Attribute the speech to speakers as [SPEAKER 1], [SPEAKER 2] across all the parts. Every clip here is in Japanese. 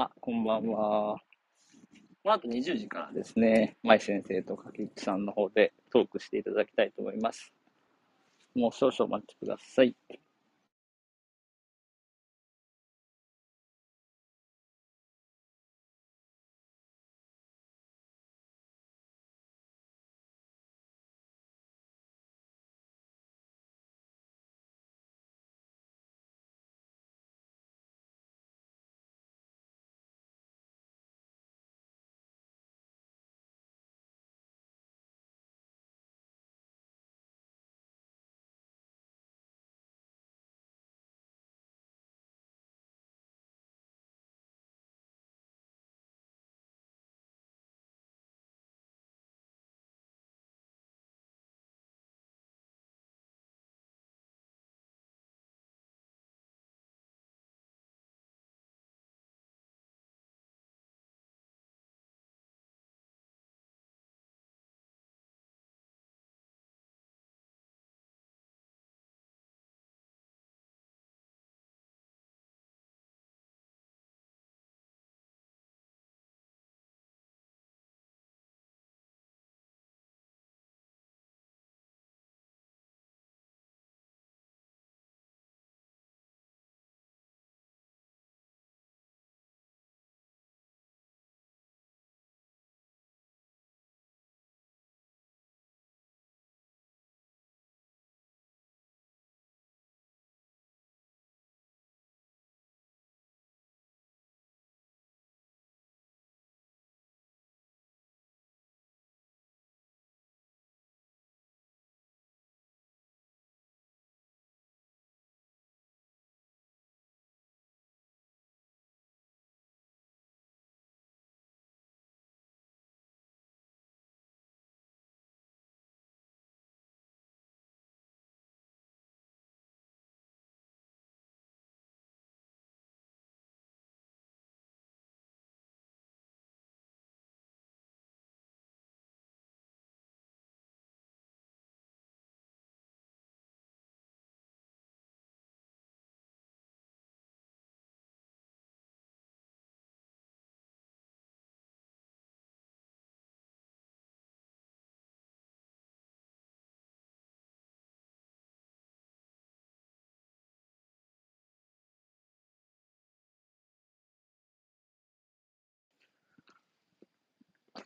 [SPEAKER 1] あ、こんばんは。この後20時からですね、舞先生と柿内さんの方でトークしていただきたいと思います。もう少々お待ちください。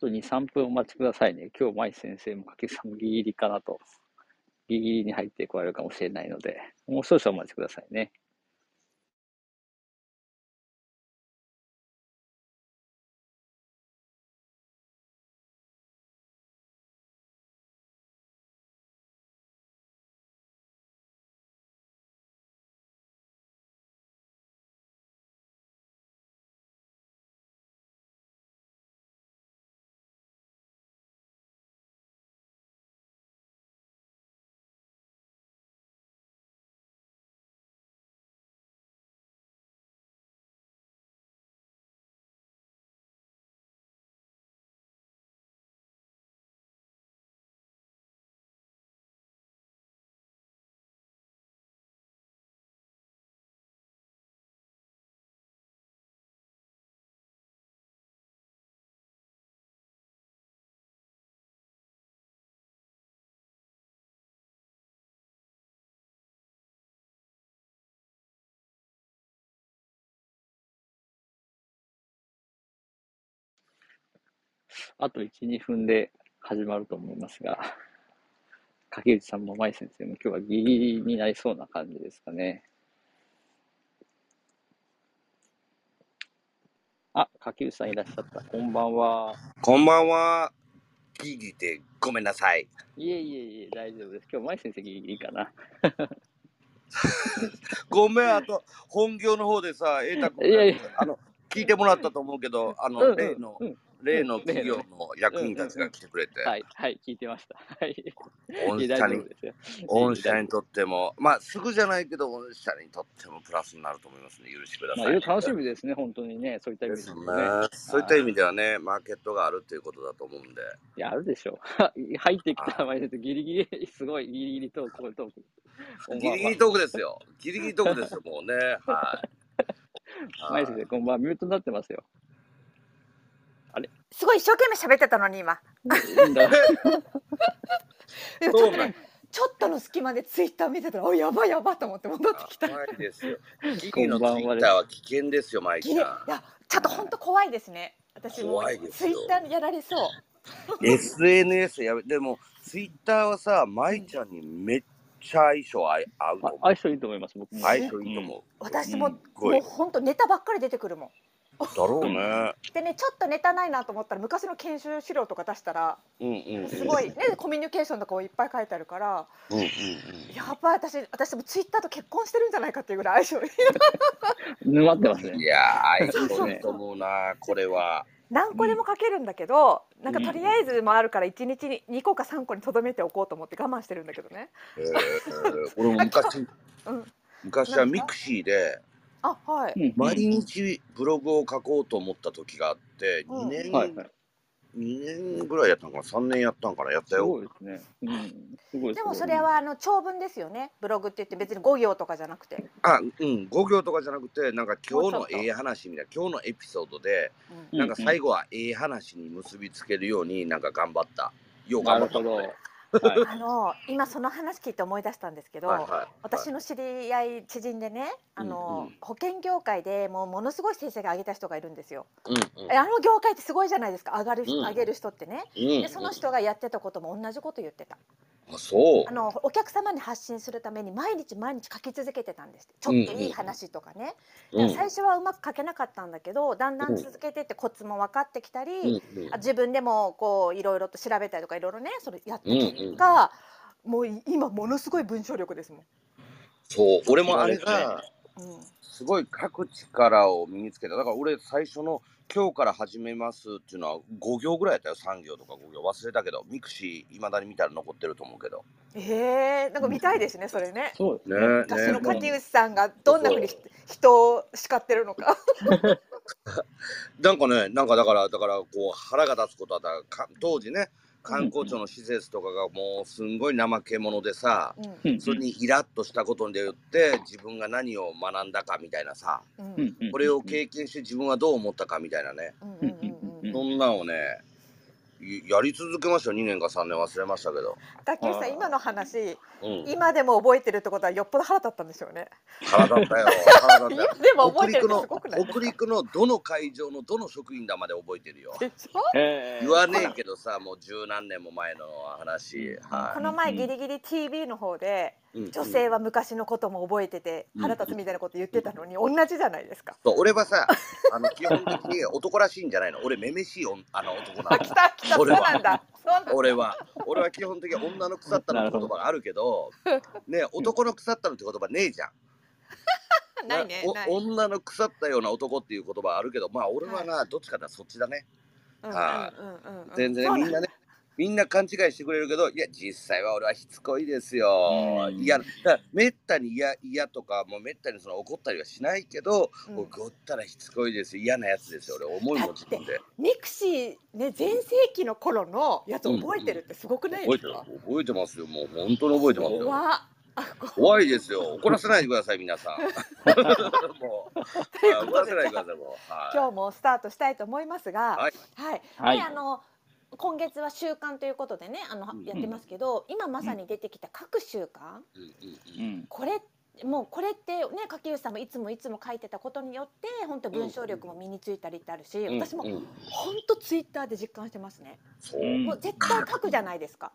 [SPEAKER 1] と2、3分お待ちくださいね。今日、舞先生もかけさんもギリギリかなと。ギリギリに入ってこられるかもしれないので、もう少々お待ちくださいね。あと1、2分で始まると思いますが、柿内さんも舞先生も今日はギリギリになりそうな感じですかね。あ、柿内さんいらっしゃった。こんばんは。
[SPEAKER 2] こんばんは。ギリでごめんなさい。
[SPEAKER 1] いえいえいえ、大丈夫です。今日舞先生ギリギリかな。
[SPEAKER 2] ごめん、あと、本業の方でさ、瑛太君あの、聞いてもらったと思うけど、あの、
[SPEAKER 1] うんうん
[SPEAKER 2] 例の、
[SPEAKER 1] うん
[SPEAKER 2] 例の企業の 役員たちが来てくれて、
[SPEAKER 1] はい、はい、聞いてました。はい。
[SPEAKER 2] 御社に。御社にとっても、まあ、すぐじゃないけど、御社にとってもプラスになると思いますね。許してくださ
[SPEAKER 1] まあ、
[SPEAKER 2] い。
[SPEAKER 1] 楽しみですね、本当にね、そういった意味
[SPEAKER 2] ですね
[SPEAKER 1] ね。。
[SPEAKER 2] そういった意味ではね、マーケットがあるっていうことだと思うんで、
[SPEAKER 1] いや、あるでしょう。入ってきた前でギリギリ、すごいギリギリトーク、トーク。
[SPEAKER 2] ギリギリトークですよ。ギリギリトークですよ、もうね。はい。
[SPEAKER 1] マイ先生、こんばんは。ミュートになってますよ。
[SPEAKER 3] すごい一生懸命喋ってたのに今。ち
[SPEAKER 2] そうなん
[SPEAKER 3] ょっとね、ちょっとの隙間でツイッター見てたら、おやばいやばと思って戻ってきた。
[SPEAKER 2] 怖いですよ。キ
[SPEAKER 1] こん
[SPEAKER 2] リのツイッターは危険ですよ、マイゃん。
[SPEAKER 3] や、ちょっと本当怖いですね。私も
[SPEAKER 2] 怖いですよ
[SPEAKER 3] ツイッターやられそう。
[SPEAKER 2] SNS やめ、でも、ツイッターはさ、マイちゃんにめっちゃ相性合い合うと思う。
[SPEAKER 1] あ相性いいと思います、僕も。
[SPEAKER 2] 相性いいと思う。
[SPEAKER 3] 私も、もう本当ネタばっかり出てくるもん。
[SPEAKER 2] だろうね。
[SPEAKER 3] でね、ちょっとネタないなと思ったら、昔の研修資料とか出したら、
[SPEAKER 2] うんうんうん。
[SPEAKER 3] すごいね、コミュニケーションとかをいっぱい書いてあるから、
[SPEAKER 2] うんうんうん。
[SPEAKER 3] やばい、私、私もツイッターと結婚してるんじゃないかっていうぐらい相性いい。
[SPEAKER 1] 沼ってますね
[SPEAKER 2] い。や相性いいと思うな、これは。
[SPEAKER 3] 何個でも書けるんだけど、なんか
[SPEAKER 1] うん
[SPEAKER 3] とりあえずもあるから1日に2個か3個にとどめておこうと思って我慢してるんだけどね。
[SPEAKER 2] えー、俺も昔、
[SPEAKER 3] うん、
[SPEAKER 2] 昔はミクシーで、
[SPEAKER 3] あはい。
[SPEAKER 1] うん
[SPEAKER 2] 毎日ブログを書こうと思った時があって、
[SPEAKER 3] うん
[SPEAKER 2] 2年、
[SPEAKER 1] はいはい。
[SPEAKER 2] 2年ぐらいやったんかな、3年やったんかな、やった
[SPEAKER 1] す
[SPEAKER 2] よ。
[SPEAKER 1] ごいですね。うん。すごい
[SPEAKER 3] でもそれはあの長文ですよね。ブログって言って別に5行とかじゃなくて。
[SPEAKER 2] あ、うん、5行とかじゃなくて、なんか今日のええ話みたいな、今日のエピソードで、
[SPEAKER 3] うん
[SPEAKER 1] うん
[SPEAKER 2] なんか最後はええ話に結びつけるように、なんか頑張った。よう
[SPEAKER 1] なるほど。
[SPEAKER 2] 頑張ったの
[SPEAKER 1] は
[SPEAKER 2] ね。
[SPEAKER 1] い。
[SPEAKER 3] あの今その話聞いて思い出したんですけど、
[SPEAKER 2] はいはい
[SPEAKER 3] 私の知り合い知人でね、あの、
[SPEAKER 2] うんうん
[SPEAKER 3] 保険業界でもうものすごい成績上げた人がいるんですよ。
[SPEAKER 2] うんうん
[SPEAKER 3] えあの業界ってすごいじゃないですか。上がる人、
[SPEAKER 2] うん
[SPEAKER 3] 上げる人ってね。
[SPEAKER 2] うん
[SPEAKER 3] でその人がやってたことも同じこと言ってた。
[SPEAKER 2] あ、そう。
[SPEAKER 3] あ。のお客様に発信するために毎日毎日書き続けてたんですって。ちょっといい話とかね、
[SPEAKER 2] う
[SPEAKER 3] 最初はうまく書けなかったんだけどだんだん続けてってコツも分かってきたり、
[SPEAKER 2] うんうん
[SPEAKER 3] あ自分でもこういろいろと調べたりとかいろいろねそれやった結果、もう今ものすごい文章力ですもん。
[SPEAKER 2] そう、俺もあれが、
[SPEAKER 3] うん。
[SPEAKER 2] すごい書く力を身につけた。だから俺最初の今日から始めますっていうのは5行ぐらいやったよ。3行とか5行忘れたけど、ミクシーいまだに見たら残ってると思うけど。
[SPEAKER 3] えー、なんか見たいですねそれね。
[SPEAKER 1] そうですね。
[SPEAKER 2] ね
[SPEAKER 3] 昔の
[SPEAKER 2] ね
[SPEAKER 3] 柿内さんがどんなふうに人を叱ってるのか。
[SPEAKER 2] なんかね、なんかだから、だからこう腹が立つことはだか当時ね、観光庁の施設とかがもうすんごい怠け者でさ、
[SPEAKER 3] うん
[SPEAKER 1] うん。
[SPEAKER 2] それにイラッとしたことによって自分が何を学んだかみたいなさ、
[SPEAKER 3] うん。
[SPEAKER 2] これを経験して自分はどう思ったかみたいなね、
[SPEAKER 3] うんうんうんうん。
[SPEAKER 2] そんなんをね、いやり続けましたよ、2年か3年忘れましたけど。
[SPEAKER 3] 竹内さん今の話
[SPEAKER 2] うん、
[SPEAKER 3] 今でも覚えてるってことはよっぽど腹立ったんでしょうね。
[SPEAKER 2] 腹立ったよ、腹立った
[SPEAKER 3] でも覚
[SPEAKER 2] 北陸の
[SPEAKER 3] えてるってすごくない
[SPEAKER 2] 北陸のどの会場のどの職員だまで覚えてるよ。言わねえけどさ、もう十何年も前の話。は
[SPEAKER 3] この前ギリギリ TV の方で
[SPEAKER 2] い。うん
[SPEAKER 3] 女性は昔のことも覚えてて
[SPEAKER 2] うん
[SPEAKER 3] 腹立つみたいなこと言ってたのに同じじゃないですか。
[SPEAKER 2] そう俺はさ、あの基本的に男らしいんじゃないの。俺めめしいおんあの男な
[SPEAKER 3] あ
[SPEAKER 2] の
[SPEAKER 3] 来。た来たそう
[SPEAKER 2] 俺は
[SPEAKER 3] なんだ。そうなんだ。
[SPEAKER 2] 俺は俺は基本的に女の腐ったのって言葉があるけど、ね男の腐ったのって言葉ねえじゃん。
[SPEAKER 3] ないね。
[SPEAKER 2] お
[SPEAKER 3] ない。
[SPEAKER 2] 女の腐ったような男っていう言葉あるけど、まあ俺はな、どっちかっていうとそっちだね。
[SPEAKER 3] うんうん
[SPEAKER 2] は
[SPEAKER 3] うんうんうん
[SPEAKER 2] 全然みんなね。みんな勘違いしてくれるけど、いや、実際は俺はしつこいですよ。
[SPEAKER 1] うん
[SPEAKER 2] いや、だからめったに嫌嫌とか、もうめったにその怒ったりはしないけど、
[SPEAKER 3] うん
[SPEAKER 2] 怒ったらしつこいですよ。嫌なやつですよ。俺、思いも自分で。
[SPEAKER 3] ミクシーね全盛期の頃のやつ覚えてるってすごくない
[SPEAKER 2] 覚えてる
[SPEAKER 3] ですか。
[SPEAKER 2] 覚えてますよ。もう本当に覚えてますよ。
[SPEAKER 3] 怖
[SPEAKER 2] いですよ。怒らせないでください、皆さん。もう、怒らせないでください、もう。はい
[SPEAKER 3] 今日もスタートしたいと思いますが、
[SPEAKER 2] はい
[SPEAKER 3] はい、
[SPEAKER 1] はい
[SPEAKER 3] であの今月は習慣ということでねあの、
[SPEAKER 2] うん
[SPEAKER 3] やってますけど今まさに出てきた各習慣
[SPEAKER 2] うん。
[SPEAKER 3] これもうこれってね柿内さんもいつもいつも書いてたことによって本当文章力も身についたりってあるし、
[SPEAKER 2] うん
[SPEAKER 3] 私も
[SPEAKER 2] うん
[SPEAKER 3] 本当ツイッターで実感してますね。もう絶対書くじゃないですか。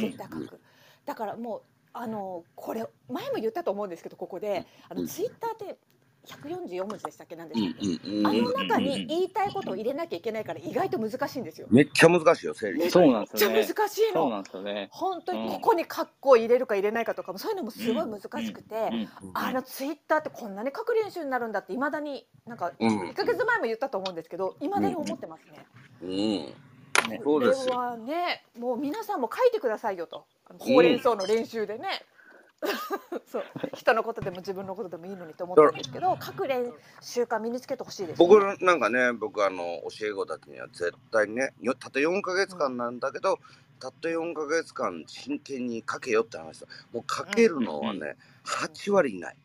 [SPEAKER 3] 絶対書く。だからもうあのこれ前も言ったと思うんですけどここであ
[SPEAKER 2] うん
[SPEAKER 3] のツイッターって144文字でしたっけ？なんで
[SPEAKER 2] う
[SPEAKER 3] したっけ、
[SPEAKER 2] んうんうん
[SPEAKER 3] あの
[SPEAKER 2] うん
[SPEAKER 3] 中に言いたいことを入れなきゃいけないから意外と難しいんですよ。
[SPEAKER 2] めっちゃ難しいよ、整理。
[SPEAKER 1] そうなんです
[SPEAKER 3] めっちゃ
[SPEAKER 1] よね。
[SPEAKER 3] 難しい
[SPEAKER 1] そう
[SPEAKER 3] の。
[SPEAKER 1] なんですよね。
[SPEAKER 3] 本当
[SPEAKER 1] うん
[SPEAKER 3] にここにカッコを入れるか入れないかとかもそういうのもすごい難しくて、
[SPEAKER 1] うん
[SPEAKER 3] あのツイッターってこんなに書く練習になるんだっていまだになんか
[SPEAKER 2] うん
[SPEAKER 3] 1ヶ月前も言ったと思うんですけどいまだに思ってますね。
[SPEAKER 2] うん。
[SPEAKER 1] ね
[SPEAKER 2] そうですよ
[SPEAKER 3] これはねもう皆さんも書いてくださいよとほうれん草の練習でね、そう。人のことでも自分のことでもいいのにと思ってるんですけど書く練習慣身につけてほしいです、ね、
[SPEAKER 2] 僕なんかね、僕あの教え子たちには絶対にね、よたった4ヶ月間なんだけど、たった4ヶ月間真剣に書けよって話だ。もう書けるのはね、8割いない。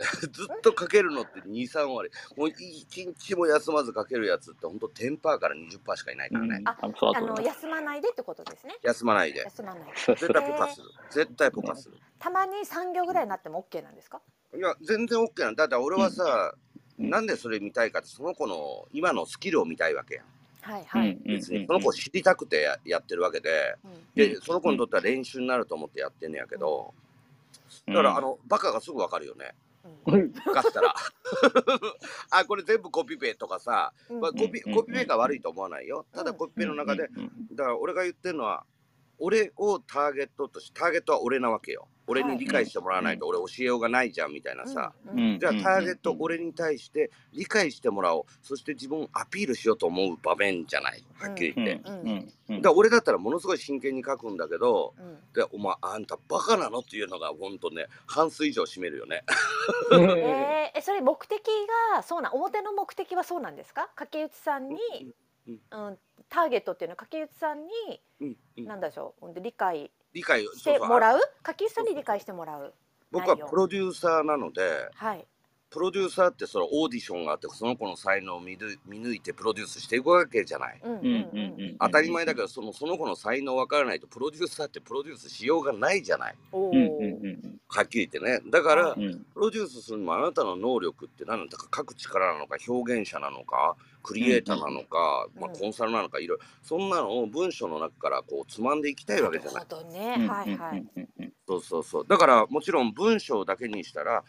[SPEAKER 2] ずっとかけるのって23割。もう一日も休まずかけるやつってほんと10%から20%しかいないからね、
[SPEAKER 1] うん、あそうだ
[SPEAKER 3] あの。休まないでってことですね。
[SPEAKER 2] 休まないで。
[SPEAKER 3] 休まない。
[SPEAKER 2] 絶対ポカする。絶対ポカする。
[SPEAKER 3] たまに三行ぐらいになっても OK なんですか？
[SPEAKER 2] いや全然 OK なんだ。だって俺はさ、
[SPEAKER 1] うん。
[SPEAKER 2] なんでそれ見たいかってその子の今のスキルを見たいわけやん。
[SPEAKER 3] はいはい。
[SPEAKER 1] うん
[SPEAKER 2] 別にその子を知りたくてややってるわけで。
[SPEAKER 3] うん。
[SPEAKER 2] でその子にとっては練習になると思ってやってんねやけど。だからあのバカがすぐわかるよねかったらあこれ全部コピペとかさ、まあ、コピコピペが悪いと思わないよただコピペの中でだから俺が言ってるのは俺をターゲットとしてターゲットは俺なわけよ俺に理解してもらわないと俺教えようがないじゃんみたいなさ、じゃあターゲット俺に対して理解してもらおう。そして自分をアピールしようと思う場面じゃない。はっきり
[SPEAKER 1] うん
[SPEAKER 2] 言って、
[SPEAKER 1] うん。うん。
[SPEAKER 2] だから俺だったらものすごい真剣に書くんだけど
[SPEAKER 3] うん。
[SPEAKER 2] でお前あんたバカなのっていうのがほんとね半数以上占めるよね。
[SPEAKER 1] うん
[SPEAKER 3] えー、えそれ目的がそうなん？表の目的はそうなんですか？竹内さんに、
[SPEAKER 2] うん。
[SPEAKER 3] うん、ターゲットっていうの？は竹内さんに
[SPEAKER 2] うん。うん。
[SPEAKER 3] 何でしょうほんで理解
[SPEAKER 2] 理解
[SPEAKER 3] してもらう？竹内さんに理解してもらう？
[SPEAKER 2] 僕はプロデューサーなので
[SPEAKER 3] はい。
[SPEAKER 2] プロデューサーってそのオーディションがあってその子の才能を見抜いてプロデュースしていくわけじゃない。
[SPEAKER 3] うんうん
[SPEAKER 1] うんうん。うん
[SPEAKER 2] 当たり前だけどそのその子の才能わからないとプロデューサーってプロデュースしようがないじゃない。
[SPEAKER 3] おお、
[SPEAKER 1] うんうんうん。
[SPEAKER 2] はっきり言ってね。だから、プロデュースするにもあなたの能力って何だか書く力なのか表現者なのかクリエイターなのか、まあ、
[SPEAKER 3] うん。
[SPEAKER 2] コンサルなのかいろいろそんなのを文章の中からこうつまんでいきたいわけじゃない。
[SPEAKER 3] ね、
[SPEAKER 1] うん
[SPEAKER 3] はい
[SPEAKER 2] そうそうそう。だからもちろん文章だけにしたら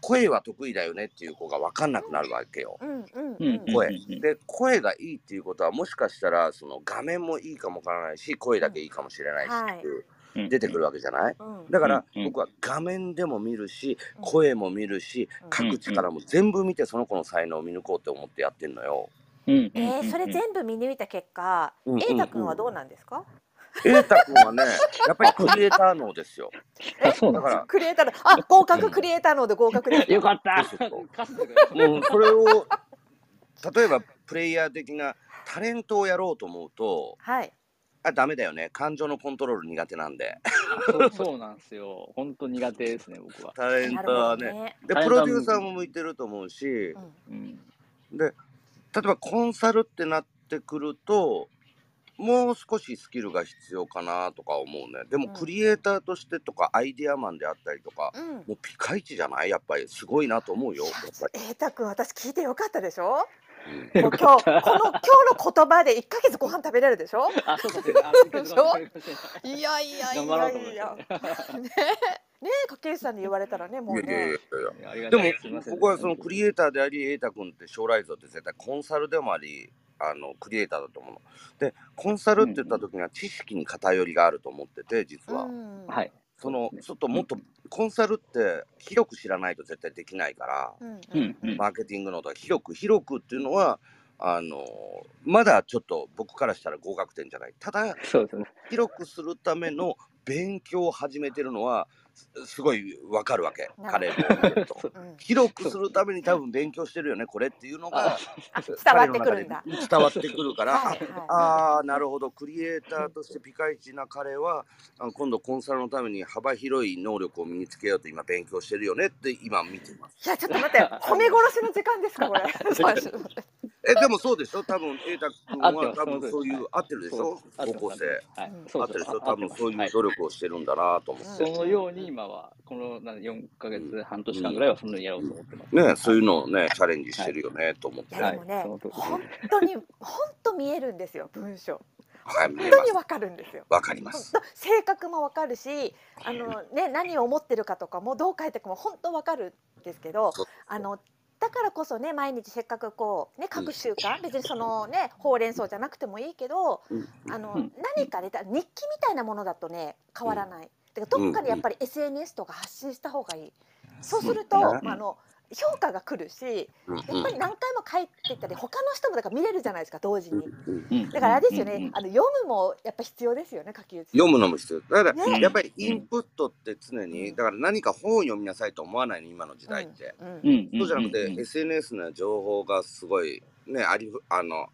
[SPEAKER 2] 声は得意だよねっていう子が分かんなくなるわけよ。
[SPEAKER 3] うんうん
[SPEAKER 1] う
[SPEAKER 3] うんん
[SPEAKER 2] 声で声がいいっていうことはもしかしたらその画面もいいかもわからないし声だけいいかもしれないしっていう。
[SPEAKER 1] うん
[SPEAKER 2] 出てくるわけじゃない？
[SPEAKER 3] うん。
[SPEAKER 2] だから
[SPEAKER 1] うん。
[SPEAKER 2] 僕は画面でも見るし
[SPEAKER 3] うん。
[SPEAKER 2] 声も見るし
[SPEAKER 3] うん。
[SPEAKER 2] 書く力も全部見てその子の才能を見抜こうって思ってやってんのよ。
[SPEAKER 1] うん。うん。
[SPEAKER 3] えー、それ全部見抜いた結果、
[SPEAKER 2] うん
[SPEAKER 3] 瑛太君はどうなんですか？
[SPEAKER 2] 瑛太君はねやっぱりクリエイター脳ですよ。
[SPEAKER 1] あそう
[SPEAKER 2] だから
[SPEAKER 3] クリエイターのあ合格クリエイターので合格です
[SPEAKER 1] すよかった。
[SPEAKER 2] そうそうそう。
[SPEAKER 1] かすってくれた
[SPEAKER 2] もうそれを例えばプレイヤー的なタレントをやろうと思うと
[SPEAKER 3] はい。
[SPEAKER 2] あダメだよね。感情のコントロール苦手なんで。
[SPEAKER 1] そうそうなんですよ。本当苦手ですね僕は。
[SPEAKER 2] タレントはね。
[SPEAKER 3] どね。
[SPEAKER 2] でプロデューサーも向いてると思うし。
[SPEAKER 3] うん。
[SPEAKER 1] うん。
[SPEAKER 2] で例えばコンサルってなってくるともう少しスキルが必要かなとか思うね。でも
[SPEAKER 3] うん。
[SPEAKER 2] クリエイターとしてとかアイデアマンであったりとか
[SPEAKER 3] うん。
[SPEAKER 2] もうピカイチじゃない？やっぱりすごいなと思うよ。やっぱり、
[SPEAKER 3] 瑛太君私聞いてよかったでしょ？今日この今日の言葉で一ヶ月ご飯食べれるでしょ？
[SPEAKER 1] あそう
[SPEAKER 3] い。やいやいやいや。ね。ね掛内さんに言われたらねもうね。
[SPEAKER 2] でも僕はそのクリエイターであり瑛太君って将来像って絶対コンサルでもありあのクリエイターだと思うの。でコンサルって言った時には知識に偏りがあると思ってて実は、
[SPEAKER 3] うん。
[SPEAKER 1] はい。
[SPEAKER 2] そのちょっともっとコンサルって広く知らないと絶対できないから、
[SPEAKER 3] うん
[SPEAKER 1] うん。うん
[SPEAKER 2] マーケティングのとか広く広くっていうのはあのまだちょっと僕からしたら合格点じゃない。ただ
[SPEAKER 1] そうですね。
[SPEAKER 2] 広くするための勉強を始めてるのはすすごいわかるわけ。彼の見てると
[SPEAKER 1] そう
[SPEAKER 3] うん。
[SPEAKER 2] 広くするために多分勉強してるよねこれっていうのが。
[SPEAKER 3] 伝わってくるんだ。
[SPEAKER 2] 伝わってくるから、
[SPEAKER 3] はい。はい。
[SPEAKER 2] ああーなるほど。クリエイターとしてピカイチな彼はあ今度コンサルのために幅広い能力を身につけようと今勉強してるよねって今見てます。
[SPEAKER 3] いやちょっと待って。褒め殺しの時間ですかこれ。
[SPEAKER 2] えでもそうでしょ？多分瑛太君は多分そういう合ってるでしょ？高校生。合ってるでしょ？
[SPEAKER 1] あ
[SPEAKER 2] 多分そういう努力をしてるんだなと思って、
[SPEAKER 1] そのように今はこのなん4ヶ月半年間ぐらいはそのようにやろうと思ってます。
[SPEAKER 2] ねそういうのをねチャレンジしてるよねと思って。
[SPEAKER 3] でもね、本当に本当見えるんですよ文章。
[SPEAKER 2] はい
[SPEAKER 3] 本当にわかるんですよ。
[SPEAKER 2] わかります。
[SPEAKER 3] 性格もわかるし、あの ね何を思ってるかとかもどう書いていくかも本当わかるんですけどあのだからこそね毎日せっかくこうね書く習慣、別にそのねほうれん草じゃなくてもいいけど、
[SPEAKER 2] うん。
[SPEAKER 3] あの
[SPEAKER 1] うん。
[SPEAKER 3] 何かねだ日記みたいなものだとね変わらない。だからどっかでやっぱり SNS とか発信した方がいい。そうすると、
[SPEAKER 2] うん。
[SPEAKER 3] あの評価が来るし、
[SPEAKER 2] うん
[SPEAKER 3] やっぱり何回も書いていったり他の人もだから見れるじゃないですか同時に。だからあれですよね、あの読むもやっぱ必要ですよね書き写し。
[SPEAKER 2] 読むのも必要。だから、
[SPEAKER 3] ね。
[SPEAKER 2] やっぱりインプットって常に、
[SPEAKER 3] うん。
[SPEAKER 2] だから何か本を読みなさいと思わないの今の時代って、
[SPEAKER 3] うん
[SPEAKER 1] うんうん。
[SPEAKER 2] そうじゃなくて、SNS の情報がすごいねありふあの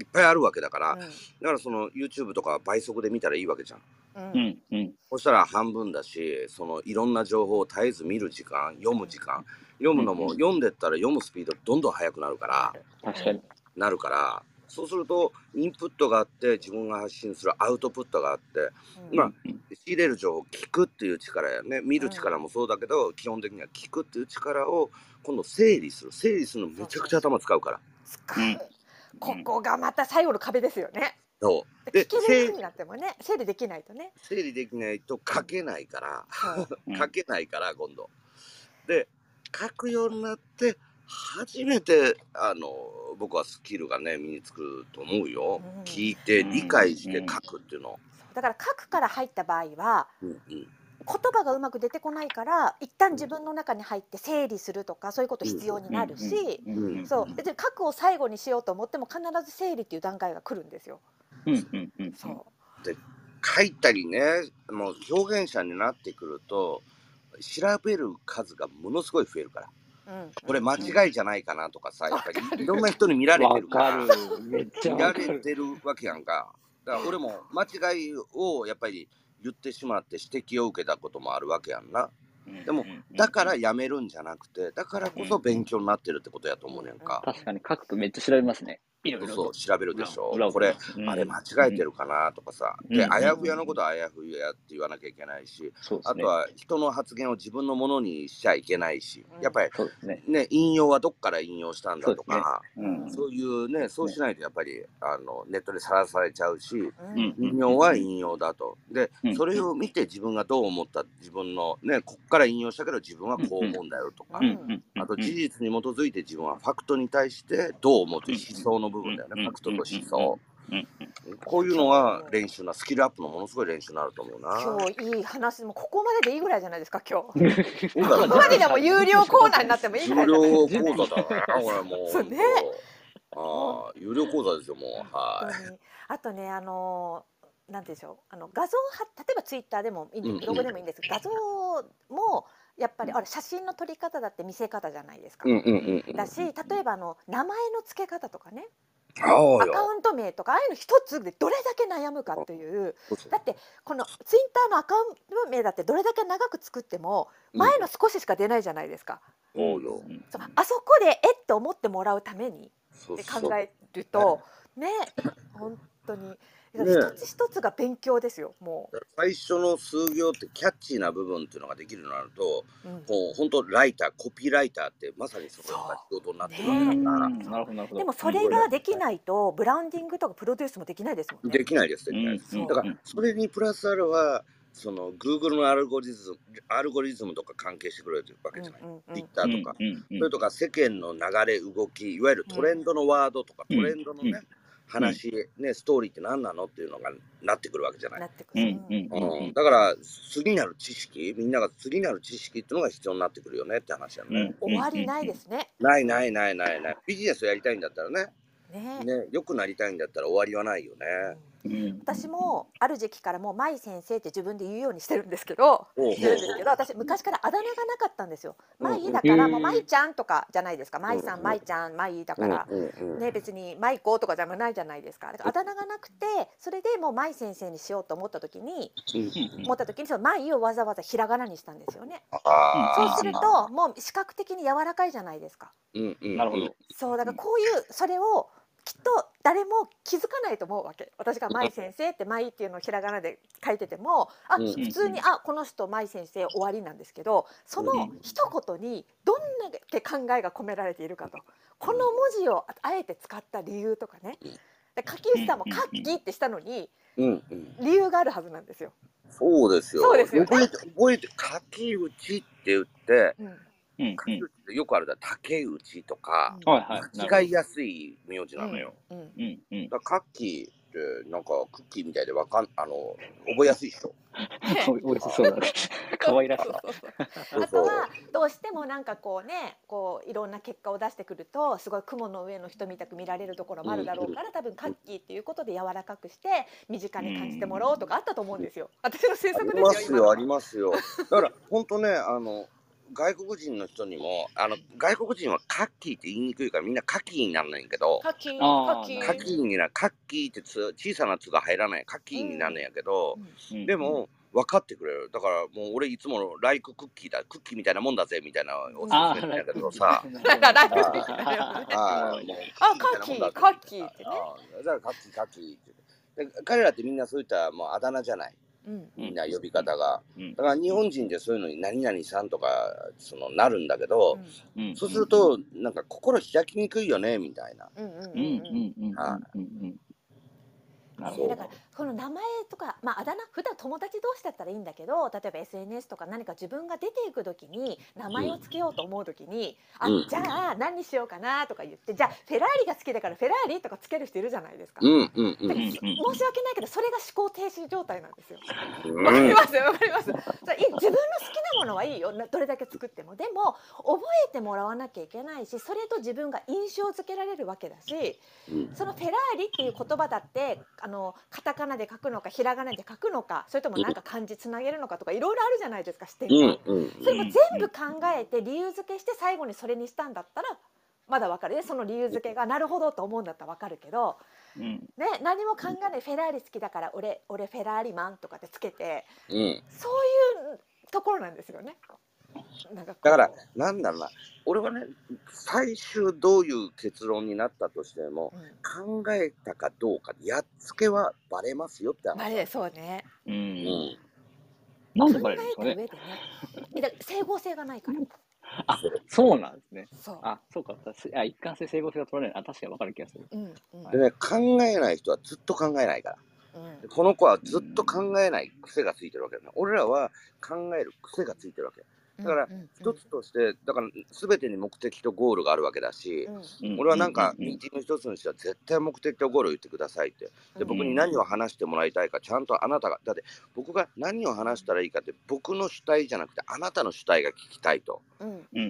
[SPEAKER 2] いっぱいあるわけだから、
[SPEAKER 3] うん。
[SPEAKER 2] だからその YouTube とか倍速で見たらいいわけじゃん
[SPEAKER 3] うん。
[SPEAKER 1] うんうん。
[SPEAKER 2] そしたら半分だしそのいろんな情報を絶えず見る時間読む時間。読むのも、
[SPEAKER 1] うん
[SPEAKER 2] 読ん。でったら読むスピードどんどん速くなるから
[SPEAKER 1] 確かに。
[SPEAKER 2] なるからそうするとインプットがあって自分が発信するアウトプットがあって
[SPEAKER 3] うん。
[SPEAKER 2] まあ
[SPEAKER 1] うん
[SPEAKER 2] 仕入れる情報を聞くっていう力やね。見る力もそうだけど、基本的には聞くっていう力を今度整理する。整理するのめちゃくちゃ頭使うから。
[SPEAKER 3] 使う。ここがまた最後の壁ですよね。
[SPEAKER 2] そう。
[SPEAKER 3] 聞
[SPEAKER 2] で整
[SPEAKER 3] けるようになってもね整理できないとね。
[SPEAKER 2] 整理できないと書けないから 書けないから今度。で書くようになって初めてあの僕はスキルがね身につくと思うよ、
[SPEAKER 3] うん。
[SPEAKER 2] 聞いて理解して書くっていうの、
[SPEAKER 3] だから書くから入った場合は
[SPEAKER 2] うんうん。
[SPEAKER 3] 言葉がうまく出てこないから一旦自分の中に入って整理するとかそういうこと必要になるし、
[SPEAKER 1] うん。
[SPEAKER 3] そう。別に書くを最後にしようと思っても必ず整理っていう段階が来るんですよ。
[SPEAKER 1] うんうんうん。
[SPEAKER 3] そう。
[SPEAKER 2] 書いたりねもう表現者になってくると調べる数がものすごい増えるから。
[SPEAKER 3] うん、
[SPEAKER 2] これ間違いじゃないかなとかさやっぱりいろんな人に見られて
[SPEAKER 1] わ
[SPEAKER 2] るから
[SPEAKER 1] かる。めっちゃ
[SPEAKER 2] 見ら。れてるわけやんか。だから俺も間違いをやっぱり言ってしまって指摘を受けたこともあるわけやんな。でもだからやめるんじゃなくてだからこそ勉強になってるってことやと思うねんか。
[SPEAKER 1] 確かに書くとめっちゃ調べますね。
[SPEAKER 2] そう
[SPEAKER 1] と。
[SPEAKER 2] 調べるでしょ。これ
[SPEAKER 1] うん。
[SPEAKER 2] あれ間違えてるかなとかさ。で
[SPEAKER 1] うん。
[SPEAKER 2] あやふやのことはあやふやって言わなきゃいけないし
[SPEAKER 1] ね。
[SPEAKER 2] あとは人の発言を自分のものにしちゃいけないしやっぱり
[SPEAKER 1] ね。
[SPEAKER 2] ね引用はどっから引用したんだとか。
[SPEAKER 1] うん。
[SPEAKER 2] そういうねそうしないとやっぱりあのネットでさらされちゃうし引用は引用だと。で
[SPEAKER 1] うん、
[SPEAKER 2] それを見て自分がどう思った、自分のね、こっから引用したけど自分はこう思うんだよとか。あと事実に基づいて自分はファクトに対してどう思うという思想の部分だよね、
[SPEAKER 1] うん
[SPEAKER 2] ファクトと思想。
[SPEAKER 1] うん
[SPEAKER 2] こういうのは練習な、スキルアップのものすごい練習になると思うな。
[SPEAKER 3] 今日いい話もうここまででいいぐらいじゃないですか今日。ここまででも有料コーナーになってもいいぐら
[SPEAKER 2] 有
[SPEAKER 3] いじゃない
[SPEAKER 2] 料講座だな、これもう。
[SPEAKER 3] そうね
[SPEAKER 2] ああ、有料講座ですよ、もう。はい。
[SPEAKER 3] あとねあのなんていうんでしょうあの画像は例えばツイッターでもいいんで
[SPEAKER 2] うん
[SPEAKER 3] ブログでもいいんですけど、画像もやっぱりあれ写真の撮り方だって見せ方じゃないですか。
[SPEAKER 2] うんうんうんうん。
[SPEAKER 3] だし例えばあの名前の付け方とかね。アカウント名とかああいうの一つでどれだけ悩むかっていうだってこのツイッターのアカウント名だってどれだけ長く作っても前の少ししか出ないじゃないですか。
[SPEAKER 2] そうよ。
[SPEAKER 3] そうあそこでえっと思ってもらうためにって考えるとね本当に一つ一つが勉強ですよも
[SPEAKER 2] 最初の数行ってキャッチーな部分っていうのができるようになると、
[SPEAKER 3] う。うん
[SPEAKER 2] こう本当ライター、コピーライターってまさにそのような仕事になってるわけ
[SPEAKER 1] うん
[SPEAKER 2] だから、
[SPEAKER 1] なるほどなるほど。
[SPEAKER 3] でもそれができないとブランディングとかプロデュースもできないですもんね。
[SPEAKER 2] できないです、できないです。
[SPEAKER 1] うん
[SPEAKER 2] だからそれにプラスアルは、その Google のアルゴリズムアルゴリズムとか関係してくれるわけじゃない？
[SPEAKER 3] うんうんうん
[SPEAKER 2] Twitter とか。
[SPEAKER 1] うんうんうん
[SPEAKER 2] それとか世間の流れ、動き、いわゆるトレンドのワードとか、
[SPEAKER 1] うん
[SPEAKER 2] トレンドのね、
[SPEAKER 1] うん。
[SPEAKER 2] 話、ね、ストーリーって何なのっていうのがなってくるわけじゃない。
[SPEAKER 3] な。ってくる。
[SPEAKER 1] うんうんうん。
[SPEAKER 2] うん、だから次なる知識みんなが次なる知識っていうのが必要になってくるよねって話やね、
[SPEAKER 1] うん。
[SPEAKER 3] 終わりないですね。
[SPEAKER 2] ないないないないない。ビジネスをやりたいんだったらね。
[SPEAKER 3] ね。
[SPEAKER 2] ね良くなりたいんだったら終わりはないよね、
[SPEAKER 1] うん
[SPEAKER 3] 私もある時期からもう舞先生って自分で言うようにしてるんですけど。
[SPEAKER 2] ほう
[SPEAKER 3] してるんですけど私昔からあだ名がなかったんですよ。舞だからもう舞ちゃんとかじゃないですか。舞さ
[SPEAKER 2] うん
[SPEAKER 3] ん舞ちゃん舞だ
[SPEAKER 2] うん
[SPEAKER 3] から。
[SPEAKER 2] うんうん
[SPEAKER 3] ね、別に舞子とかじゃないじゃないですか。だからあだ名がなくてそれでもう舞先生にしようと思った時に
[SPEAKER 2] うん
[SPEAKER 3] 思った時にその舞をわざわざひらがなにしたんですよね。そうするともう視覚的に柔らかいじゃないですか。
[SPEAKER 2] うんうん
[SPEAKER 1] なるほど。
[SPEAKER 3] そうだからこういうそれをきっと誰も気づかないと思うわけ。私が舞先生って舞っていうのをひらがなで書いててもあ
[SPEAKER 2] うん。
[SPEAKER 3] 普通にあこの人舞先生終わりなんですけどその一言にどんだけ考えが込められているかと。この文字をあえて使った理由とかね。で柿内さんも「カッキー」ってしたのに理由があるはずなんですよ。
[SPEAKER 2] そうですよ。
[SPEAKER 3] そうですよね。
[SPEAKER 2] 覚えて覚えて柿内って言って
[SPEAKER 3] うん
[SPEAKER 1] うん
[SPEAKER 2] よくあるだ竹内とか
[SPEAKER 1] うん。はいはい。
[SPEAKER 2] やすい名字なのよ、
[SPEAKER 3] うん
[SPEAKER 1] どうんうん。
[SPEAKER 2] だからカッキーってなんかクッキーみたいでわかんあの覚えやすいでしょ
[SPEAKER 1] 美味しそうだね。可愛らしさ。
[SPEAKER 3] そうそうそう
[SPEAKER 2] そうそう
[SPEAKER 3] あとはどうしてもなんかこうねこういろんな結果を出してくるとすごい雲の上の人みたく見られるところもあるだろうから多分カッキーっていうことで柔らかくして身近に感じてもらおうとかあったと思うんですよ。私の制
[SPEAKER 2] あり
[SPEAKER 3] 作ですよ
[SPEAKER 2] ますよありますよだから本当ねあの外国人の人にもあの外国人はカッキーって言いにくいからみんなカキーにならないんけど
[SPEAKER 3] カキ
[SPEAKER 1] あー
[SPEAKER 3] カキ
[SPEAKER 2] カキーになカッキーってつ小さな「つ」が入らない。カキーになるんやけど、
[SPEAKER 1] うん。
[SPEAKER 2] で、も分かってくれる。だからもう俺いつも「ライククッキーだクッキーみたいなもんだぜ」みたいなおす
[SPEAKER 1] あ
[SPEAKER 2] すめなんやけどさ。
[SPEAKER 3] なんかライクッキーだよね
[SPEAKER 2] あ
[SPEAKER 3] カキーカキーってね。
[SPEAKER 2] だからカッキーカキーって。で彼らってみんなそういったもうあだ名じゃない。
[SPEAKER 3] うん
[SPEAKER 2] みんな呼び方が、
[SPEAKER 1] うん。
[SPEAKER 2] だから日本人でそういうのに何々さんとかそのなるんだけど、
[SPEAKER 1] うん。
[SPEAKER 2] そうするとなん。か心開きにくいよねみたいな。
[SPEAKER 3] だからこの名前とか、まあ、あだ名普段友達同士だったらいいんだけど例えば SNS とか何か自分が出ていく時に名前をつけようと思う時に「
[SPEAKER 2] うん。
[SPEAKER 3] あじゃあ何にしようかな」とか言って「じゃあフェラーリが好きだからフェラーリ」とかつける人いるじゃないですか。
[SPEAKER 2] うんうんう
[SPEAKER 3] 申し訳ないけどそれが思考停止状態なんですよ。
[SPEAKER 2] うん。
[SPEAKER 3] わかりますわかります。自分の好きなものはいいよなどれだけ作っても。でも覚えてもらわなきゃいけないしそれと自分が印象付けられるわけだし
[SPEAKER 2] うん。
[SPEAKER 3] そのフェラーリっていう言葉だってあのカタカナで書くのかひらがなで書くのかそれともなんか漢字つなげるのかとかいろいろあるじゃないですか視点が、
[SPEAKER 2] うんうん
[SPEAKER 3] それも全部考えて理由付けして最後にそれにしたんだったらまだわかる。ねその理由付けがなるほどと思うんだったらわかるけど、
[SPEAKER 1] うん。
[SPEAKER 3] ね、何も考えない。フェラーリ好きだから俺俺フェラーリマンとかってつけて
[SPEAKER 2] うん。
[SPEAKER 3] そういうところなんですよね。
[SPEAKER 2] だからなんだろうな。俺はね最終どういう結論になったとしても
[SPEAKER 3] うん。
[SPEAKER 2] 考えたかどうかやっつけはバレますよって話。
[SPEAKER 3] まあねそうね。
[SPEAKER 1] う
[SPEAKER 2] うん。ん
[SPEAKER 1] なんで
[SPEAKER 3] 考えた
[SPEAKER 1] バレるんですかね。
[SPEAKER 3] 上でね。整合性がないから。
[SPEAKER 1] あそうなんですね。
[SPEAKER 3] そう。
[SPEAKER 1] あそうか。私あ一貫性整合性が取られない。あ確かに分かる気がする。
[SPEAKER 3] うんうん。
[SPEAKER 2] でね考えない人はずっと考えないから。
[SPEAKER 3] うん。
[SPEAKER 2] でこの子はずっと考えない癖がついてるわけだね。俺らは考える癖がついてるわけ。だから一つとしてだから全てに目的とゴールがあるわけだし、俺はなんかミーティング一つにしては絶対目的とゴールを言ってくださいって。で僕に何を話してもらいたいかちゃんとあなたがだって僕が何を話したらいいかって僕の主体じゃなくてあなたの主体が聞きたいと。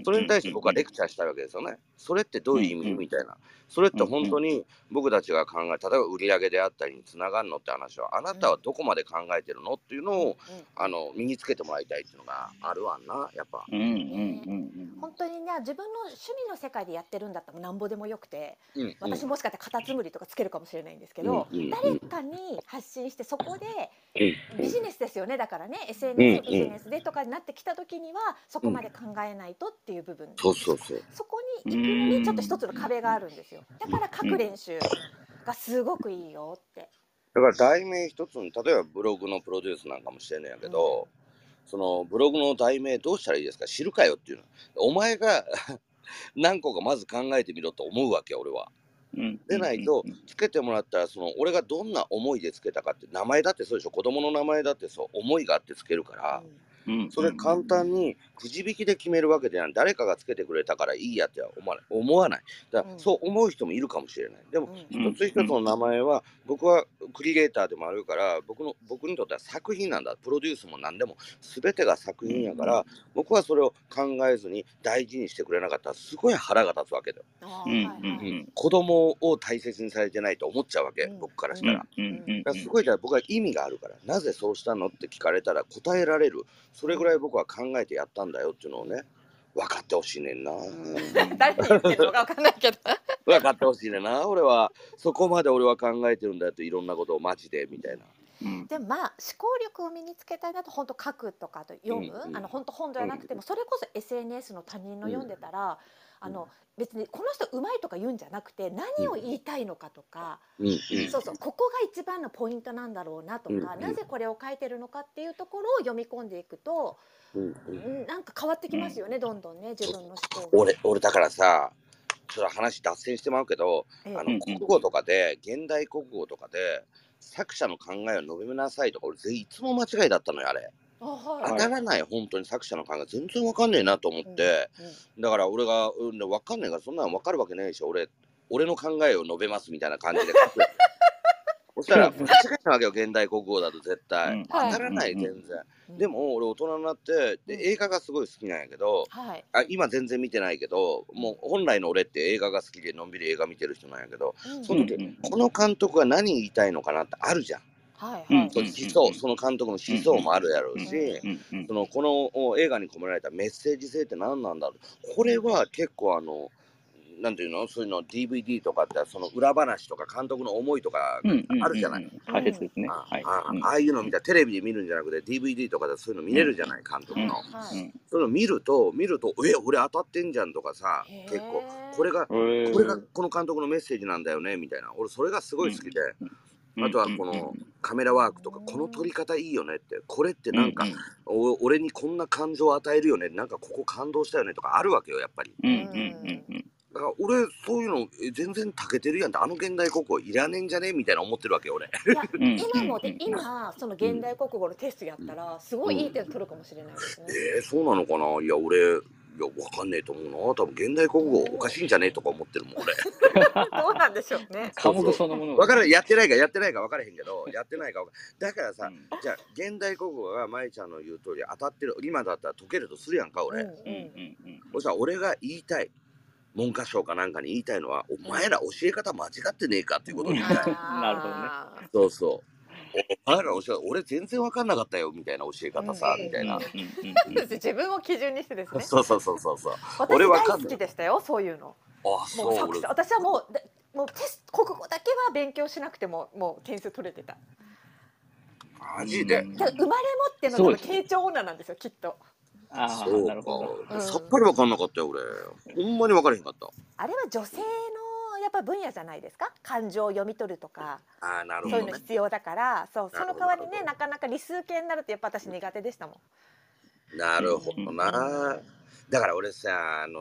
[SPEAKER 2] それに対して僕はレクチャーしたいわけですよね。それってどういう意味
[SPEAKER 1] うん
[SPEAKER 2] みたいな。それって本当に僕たちが考え例えば売り上げであったりにつながるのって話はあなたはどこまで考えてるのっていうのをあの身につけてもらいたいっていうのがあるわんなやっぱ。
[SPEAKER 1] うんうんうん
[SPEAKER 3] 本当にね自分の趣味の世界でやってるんだったらなんぼでもよくて
[SPEAKER 2] うんうん。
[SPEAKER 3] 私もしかしてカタツムリとかつけるかもしれないんですけど、
[SPEAKER 2] うんうん
[SPEAKER 3] 誰かに発信してそこで
[SPEAKER 2] うん。
[SPEAKER 3] ビジネスですよね。だからね
[SPEAKER 2] うん
[SPEAKER 3] SNS ビジネスでとかになってきた時にはそこまで考えないとっていう部分、
[SPEAKER 2] そうそうそう。
[SPEAKER 3] そこに行くのにちょっと一つの壁があるんですよ。だから書く練習がすごくいいよって。
[SPEAKER 2] だから題名一つに例えばブログのプロデュースなんかもしてんねんやけど、そのブログの題名どうしたらいいですか？知るかよっていうの。お前が 何個かまず考えてみろと思うわけ俺は。
[SPEAKER 1] うん。
[SPEAKER 2] でないとつけてもらったらその俺がどんな思いでつけたかって名前だってそうでしょ。子供の名前だってそう思いがあってつけるから、
[SPEAKER 1] うん
[SPEAKER 2] それ簡単にくじ引きで決めるわけではない。誰かがつけてくれたからいいやっては思わない。思わない。だから
[SPEAKER 3] うん。
[SPEAKER 2] そう思う人もいるかもしれない。でも一つ一つの名前は僕はクリエイターでもあるから僕の僕にとっては作品なんだ。プロデュースも何でも。全てが作品やから僕はそれを考えずに大事にしてくれなかったらすごい腹が立つわけだよ。子供を大切にされてないと思っちゃうわけ
[SPEAKER 3] うん。
[SPEAKER 2] 僕からしたら。
[SPEAKER 1] うんうんうん
[SPEAKER 2] だからすごいじゃあ僕は意味があるからなぜそうしたのって聞かれたら答えられるそれぐらい僕は考えてやったんだよっていうのをね分かってほしいねんな。
[SPEAKER 3] 誰に言ってるのかわかんないけど。
[SPEAKER 2] 分かってほしいねんな。俺はそこまで俺は考えてるんだよといろんなことをマジでみたいな。
[SPEAKER 1] うん。
[SPEAKER 3] でもまあ思考力を身につけたいなと本当書くとかと読む、
[SPEAKER 2] うんうん。
[SPEAKER 3] あの本当本じゃなくてもそれこそ SNS の他人の読んでたら、あの別にこの人うまいとか言うんじゃなくて何を言いたいのかとか、そうそうここが一番のポイントなんだろうなとか、なぜこれを書いてるのかっていうところを読み込んでいくと、
[SPEAKER 2] う
[SPEAKER 3] なんか変わってきますよね、どんどんね自分の思考が。
[SPEAKER 2] 俺俺だからさちょっと話脱線してまうけど
[SPEAKER 3] ええ。
[SPEAKER 2] あの国語とかで現代国語とかで作者の考えを述べなさいとか俺ぜいつも間違いだったのよあれ当
[SPEAKER 3] い。
[SPEAKER 2] たらない。本当に作者の考え全然わかんねえなと思って、だから俺が、うん、分かんないからそんなの分かるわけないでしょ。俺俺の考えを述べますみたいな感じで書く。そしたら間違いなわけよ現代国語だと絶対、
[SPEAKER 1] うん。
[SPEAKER 2] 当たらない
[SPEAKER 1] うん
[SPEAKER 2] 全然、
[SPEAKER 3] うん。
[SPEAKER 2] でも俺大人になってで映画がすごい好きなんやけど
[SPEAKER 3] はい、
[SPEAKER 2] あ今全然見てないけどもう本来の俺って映画が好きでのんびり映画見てる人なんやけど
[SPEAKER 3] うん。
[SPEAKER 2] その時、
[SPEAKER 1] うんうん
[SPEAKER 2] この監督は何言いたいのかなってあるじゃん
[SPEAKER 3] はいはい。
[SPEAKER 2] そう思想、その監督の思想もあるやろうし、
[SPEAKER 1] うんうん
[SPEAKER 2] そのこの映画に込められたメッセージ性って何なんだろう。これは結構あのなんていうの？そういうの DVD とかってその裏話とか監督の思いとかあるじゃない、
[SPEAKER 1] うん大切ですね。
[SPEAKER 2] あ
[SPEAKER 1] はい。
[SPEAKER 2] あ
[SPEAKER 1] うん。
[SPEAKER 2] ああいうの見たらテレビで見るんじゃなくて DVD とかでそういうの見れるじゃない監督の、そういうの見ると見るとえ俺当たってんじゃんとかさ結構。これがこれがこの監督のメッセージなんだよねみたいな。俺それがすごい好きで、あとはこのカメラワークとかこの撮り方いいよねってこれってなんか、お俺にこんな感情を与えるよねなんかここ感動したよねとかあるわけよやっぱり。だから俺そういうのえ全然たけてるやんってあの現代国語いらねえんじゃねみたいな思ってるわけよ俺。
[SPEAKER 3] いや
[SPEAKER 1] うん
[SPEAKER 3] 今もで今その現代国語のテストやったらすごいいい点取るかもしれないですね。
[SPEAKER 2] えー、そうなのかな？いや俺いやわかんねえと思うな。多分現代国語おかしいんじゃねえとか思ってるもん俺。
[SPEAKER 3] どうなんでしょうね。
[SPEAKER 1] 科目そのもの
[SPEAKER 2] 分からんやってないかやってないか分からへんけど やってないか分からんだからさ、
[SPEAKER 1] うん。
[SPEAKER 2] じゃあ現代国語が舞ちゃんの言う通り当たってる今だったら解けるとするやんか俺、
[SPEAKER 3] うん
[SPEAKER 1] うんうん。うん
[SPEAKER 2] そしたら俺が言いたい文科省かなんかに言いたいのはお前ら教え方間違ってねえかっていうことを言いたい
[SPEAKER 1] なるほどね。
[SPEAKER 2] そうそうお前ら教え俺全然分かんなかったよみたいな教え方さ、
[SPEAKER 3] うん
[SPEAKER 2] みたいな、
[SPEAKER 1] うん。うんうん
[SPEAKER 3] 自分を基準にしてですね。
[SPEAKER 2] そうそうそうそうそう。
[SPEAKER 3] 私
[SPEAKER 2] 俺わかんない
[SPEAKER 3] 大好きでしたよそういうの。
[SPEAKER 2] あ
[SPEAKER 3] も
[SPEAKER 2] そうう俺
[SPEAKER 3] 作者私はもうでもうテスト国語だけは勉強しなくてももう点数取れてた。
[SPEAKER 2] マジで、
[SPEAKER 3] 生まれ持っての傾聴女なんですよきっと。
[SPEAKER 1] ああ
[SPEAKER 2] そう
[SPEAKER 1] なるほど。
[SPEAKER 2] か、
[SPEAKER 3] うん
[SPEAKER 2] さっぱり分かんなかったよ俺。ほんまに分からへんかった。
[SPEAKER 3] あれは女性のやっぱ分野じゃないですか？感情を読み取るとか
[SPEAKER 2] ああなる
[SPEAKER 3] そういう
[SPEAKER 2] ほどね
[SPEAKER 3] の必要だから。そうその代わりねなかなか理数系になるとやっぱ私苦手でしたもん。
[SPEAKER 2] なるほどな、だから俺さあの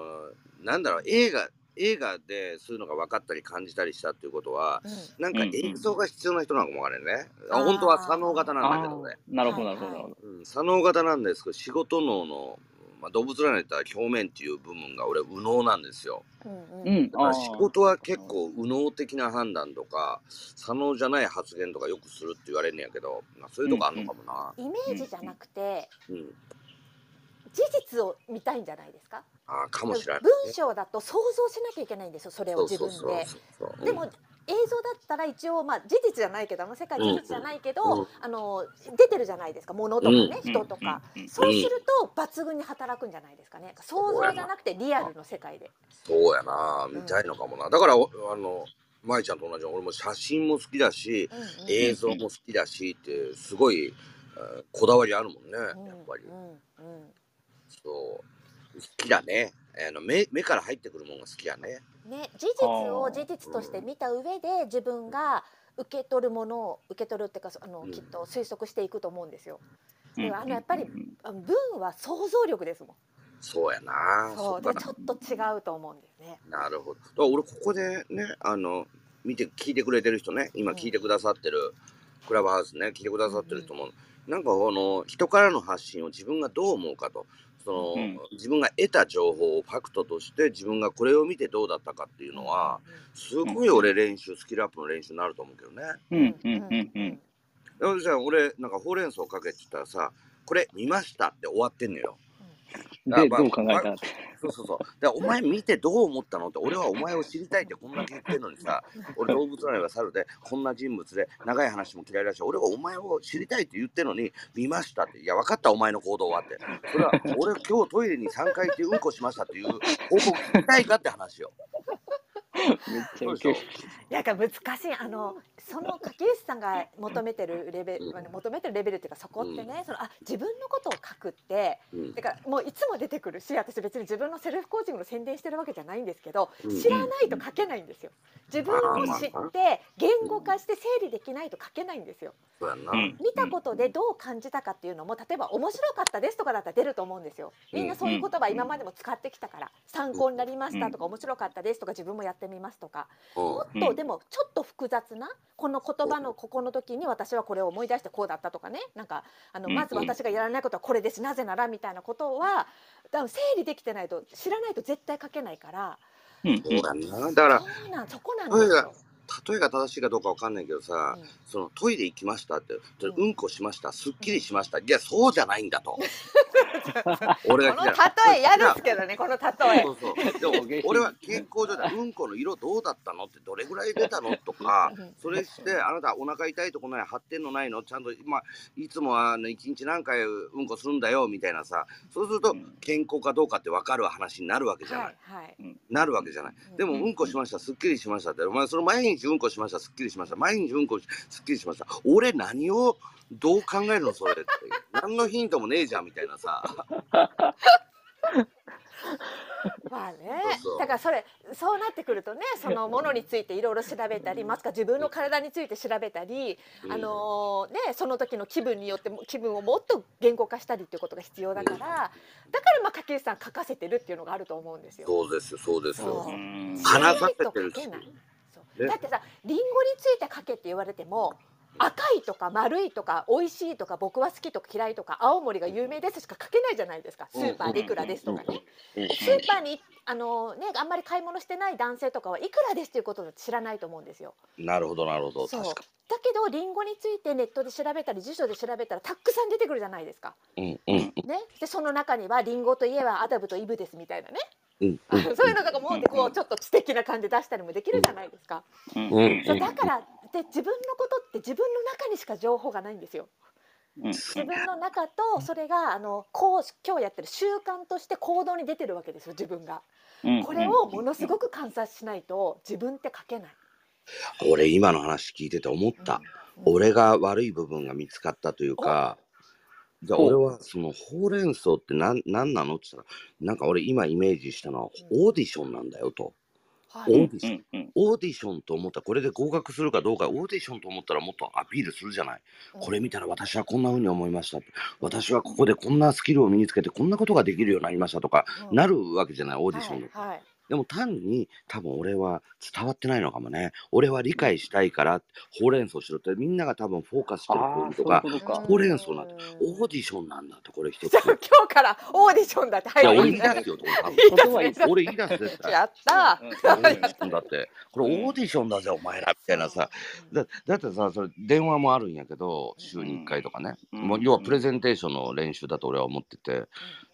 [SPEAKER 2] なんだろう映画映画でそういうのが分かったり感じたりしたっていうことは
[SPEAKER 3] うん。
[SPEAKER 2] なんか映像が必要な人なのかもわからないね、
[SPEAKER 3] あー
[SPEAKER 2] 本当は左脳型なんだ
[SPEAKER 1] あ
[SPEAKER 2] けどね、
[SPEAKER 1] あなるほど
[SPEAKER 3] は
[SPEAKER 1] ないるほどなるほど。
[SPEAKER 2] うん、左脳型なんですけど仕事脳の、まあ、動物られた表面っていう部分が俺右脳なんですよ。
[SPEAKER 3] うん
[SPEAKER 1] う
[SPEAKER 3] うん。
[SPEAKER 1] ん。
[SPEAKER 2] だか仕事は結構右脳的な判断とか左脳じゃない発言とかよくするって言われるんやけど、まあ、そういうとこあんのかもな、
[SPEAKER 3] イメージじゃなくて
[SPEAKER 2] うん。
[SPEAKER 3] 事実を見たいんじゃないですか？
[SPEAKER 2] ああかもしれない、
[SPEAKER 3] 文章だと想像しなきゃいけないんですよそれを自分で。
[SPEAKER 2] そうそう
[SPEAKER 3] でも映像だったら一応まあ事実じゃないけどあの世界事実じゃないけど、
[SPEAKER 2] うん
[SPEAKER 3] あの出てるじゃないですか物とかね、
[SPEAKER 2] うん。
[SPEAKER 3] 人とか、
[SPEAKER 1] うんうん
[SPEAKER 3] そうすると抜群に働くんじゃないですかね。想像じゃなくてリアルの世界で。
[SPEAKER 2] そうやな見たいのかもな。だからおあの舞ちゃんと同じ俺も写真も好きだし
[SPEAKER 3] うんうん
[SPEAKER 2] 映像も好きだしってすごい、えーこだわりあるもんねやっぱり。
[SPEAKER 3] うんうん。
[SPEAKER 2] そう。好きだね。あの目目から入ってくるもんが好きやね
[SPEAKER 3] ね、事実を事実として見た上で自分が受け取るものを受け取るっていうかあの、
[SPEAKER 2] うん。
[SPEAKER 3] きっと推測していくと思うんですよ。
[SPEAKER 1] うん。
[SPEAKER 3] であのやっぱり文は想像力ですもん。
[SPEAKER 2] そうやな。
[SPEAKER 3] そうでちょっと違うと思うんですね。
[SPEAKER 2] なるほど。だから俺ここでねあの見て聞いてくれてる人ね今聞いてくださってる、クラブハウスね聞いてくださってる人も、なんかこの人からの発信を自分がどう思うかとその、
[SPEAKER 1] うん
[SPEAKER 2] 自分が得た情報をファクトとして自分がこれを見てどうだったかっていうのはすごい俺練習スキルアップの練習になると思うけどね。
[SPEAKER 1] うんうんうんうん。
[SPEAKER 2] じゃあ俺なんかほうれん草かけって言ったらさこれ見ましたって終わってんのよ。あ
[SPEAKER 1] で、
[SPEAKER 2] まあ
[SPEAKER 1] どう考えたって。
[SPEAKER 2] そうそうそう。だお前見てどう思ったのって俺はお前を知りたいってこんだけ言ってんのにさ 俺動物なれば猿でこんな人物で長い話も嫌いだし俺はお前を知りたいって言ってんのに見ましたっていや分かったお前の行動はってそれは俺今日トイレに3回行ってうんこしましたっていう報告聞きたいかって話よ。
[SPEAKER 1] めっちゃウケる。
[SPEAKER 3] なんか難しい。あのその柿内さんが求めてるレベル、
[SPEAKER 2] うん。
[SPEAKER 3] 求めてるレベルっていうかそこってね、そのあ自分のことを書くって
[SPEAKER 2] うん。
[SPEAKER 3] だからもういつも出てくるし私別に自分のセルフコーチングの宣伝してるわけじゃないんですけど、
[SPEAKER 2] うん。
[SPEAKER 3] 知らないと書けないんですよ。自分を知って言語化して整理できないと書けないんですよ。見たことでどう感じたかっていうのも例えば面白かったですとかだったら出ると思うんですよ。みんなそういう言葉今までも使ってきたから参考になりましたとか面白かったですとか自分もやってみますとかもっとでもちょっと複雑なこの言葉のここの時に私はこれを思い出してこうだったとかね。なんかあの
[SPEAKER 1] うん
[SPEAKER 3] まず私がやらないことはこれですなぜならみたいなことは多分整理できてないと知らないと絶対書けないから。
[SPEAKER 1] う。
[SPEAKER 2] だから
[SPEAKER 3] そうなんそこなんですよ。
[SPEAKER 2] 例えが正しいかどうかわかんないけどさ、
[SPEAKER 3] うん。
[SPEAKER 2] そのトイレ行きましたって、で
[SPEAKER 3] うん。
[SPEAKER 2] うんこしました、すっきりしました。いや、そうじゃないんだと。俺
[SPEAKER 3] この
[SPEAKER 2] が聞いたら
[SPEAKER 3] 例え嫌ですけどねこの例え。
[SPEAKER 2] そうそう。でも 俺は健康状態、うんこの色どうだったのってどれぐらい出たのとか
[SPEAKER 3] うん、
[SPEAKER 2] それして、あなたお腹痛いとこない、張ってんのないの？ちゃんと、まあ、いつもはあの一日何回うんこするんだよみたいなさ、そうすると
[SPEAKER 1] うん。
[SPEAKER 2] 健康かどうかって分かる話になるわけじゃない。
[SPEAKER 3] はいはい。
[SPEAKER 2] なるわけじゃない。でも、
[SPEAKER 3] うん。
[SPEAKER 2] うんこしました、すっきりしましたって、お前、その毎日うんこしました、すっきりしました、毎日うんこしすっきりしました。俺、何をどう考えるの、それって。何のヒントもねえじゃんみたいなさ。
[SPEAKER 3] まあね。だからそれそうなってくるとねそのものについていろいろ調べたりまた自分の体について調べたり、
[SPEAKER 2] うん。
[SPEAKER 3] あのねその時の気分によっても気分をもっと言語化したりっていうことが必要だから、だからまあ掛内さん書かせてるっていうのがあると思うんですよ。
[SPEAKER 2] そうですよ、そうです話させてるし。
[SPEAKER 3] しないと書けない。そう
[SPEAKER 2] ね
[SPEAKER 3] だってさリンゴについて書けって言われても赤いとか丸いとか美味しいとか僕は好きとか嫌いとか青森が有名ですしか書けないじゃないですか。スーパーでいくらですとかね。
[SPEAKER 2] うん
[SPEAKER 3] スーパーにあの、ね、あんまり買い物してない男性とかはいくらですということを知らないと思うんですよ。
[SPEAKER 2] なるほど、なるほど。
[SPEAKER 3] そう。
[SPEAKER 2] 確か
[SPEAKER 3] だけどリンゴについてネットで調べたり辞書で調べたらたくさん出てくるじゃないですか。
[SPEAKER 2] に。うん、うん、
[SPEAKER 3] ね、でその中にはリンゴといえばアダムとイブですみたいなね、
[SPEAKER 2] うん、
[SPEAKER 3] そういうのとかもでこうちょっと知的な感じで出したりもできるじゃないですか。
[SPEAKER 1] うん
[SPEAKER 2] うん
[SPEAKER 3] そうだからで自分のことって自分の中にしか情報がないんですよ。
[SPEAKER 1] うん
[SPEAKER 3] 自分の中とそれがあのこう今日やってる習慣として行動に出てるわけですよ自分が。
[SPEAKER 1] うん
[SPEAKER 3] これをものすごく観察しないと自分って書けない。
[SPEAKER 2] 俺、今の話聞いてて思った。
[SPEAKER 3] うん
[SPEAKER 2] 俺が悪い部分が見つかったというか、じゃあ
[SPEAKER 1] お
[SPEAKER 2] 俺はそのほうれん草って何何なの？って言ったら、なんか俺今イメージしたのはオーディションなんだよと。
[SPEAKER 3] はい。
[SPEAKER 2] オーディション。
[SPEAKER 1] うんうん。
[SPEAKER 2] オーディションと思ったらこれで合格するかどうかオーディションと思ったらもっとアピールするじゃない、これ見たら私はこんな風に思いました私はここでこんなスキルを身につけてこんなことができるようになりましたとか、
[SPEAKER 3] うん。
[SPEAKER 2] なるわけじゃないオーディションで、
[SPEAKER 3] はいはい
[SPEAKER 2] でも単に多分俺は伝わってないのかもね。俺は理解したいからほうれん草しろってみんなが多分フォーカスしてるポイ
[SPEAKER 1] ああそういうとか。
[SPEAKER 2] ほうれん草なんて
[SPEAKER 3] うん
[SPEAKER 2] オーディションなんだってこれ一つ。
[SPEAKER 3] 今日からオーディションだって入
[SPEAKER 2] いや
[SPEAKER 3] るんだ
[SPEAKER 2] 俺言い出すよ多分。
[SPEAKER 1] 言葉いいです。
[SPEAKER 2] 俺言い出す絶対。
[SPEAKER 3] やった
[SPEAKER 1] うん
[SPEAKER 2] オーディションだって。これオーディションだぜお前らみたいなさだだってさそれ電話もあるんやけど週に1回とかね、
[SPEAKER 1] うん
[SPEAKER 2] もう要はプレゼンテーションの練習だと俺は思ってて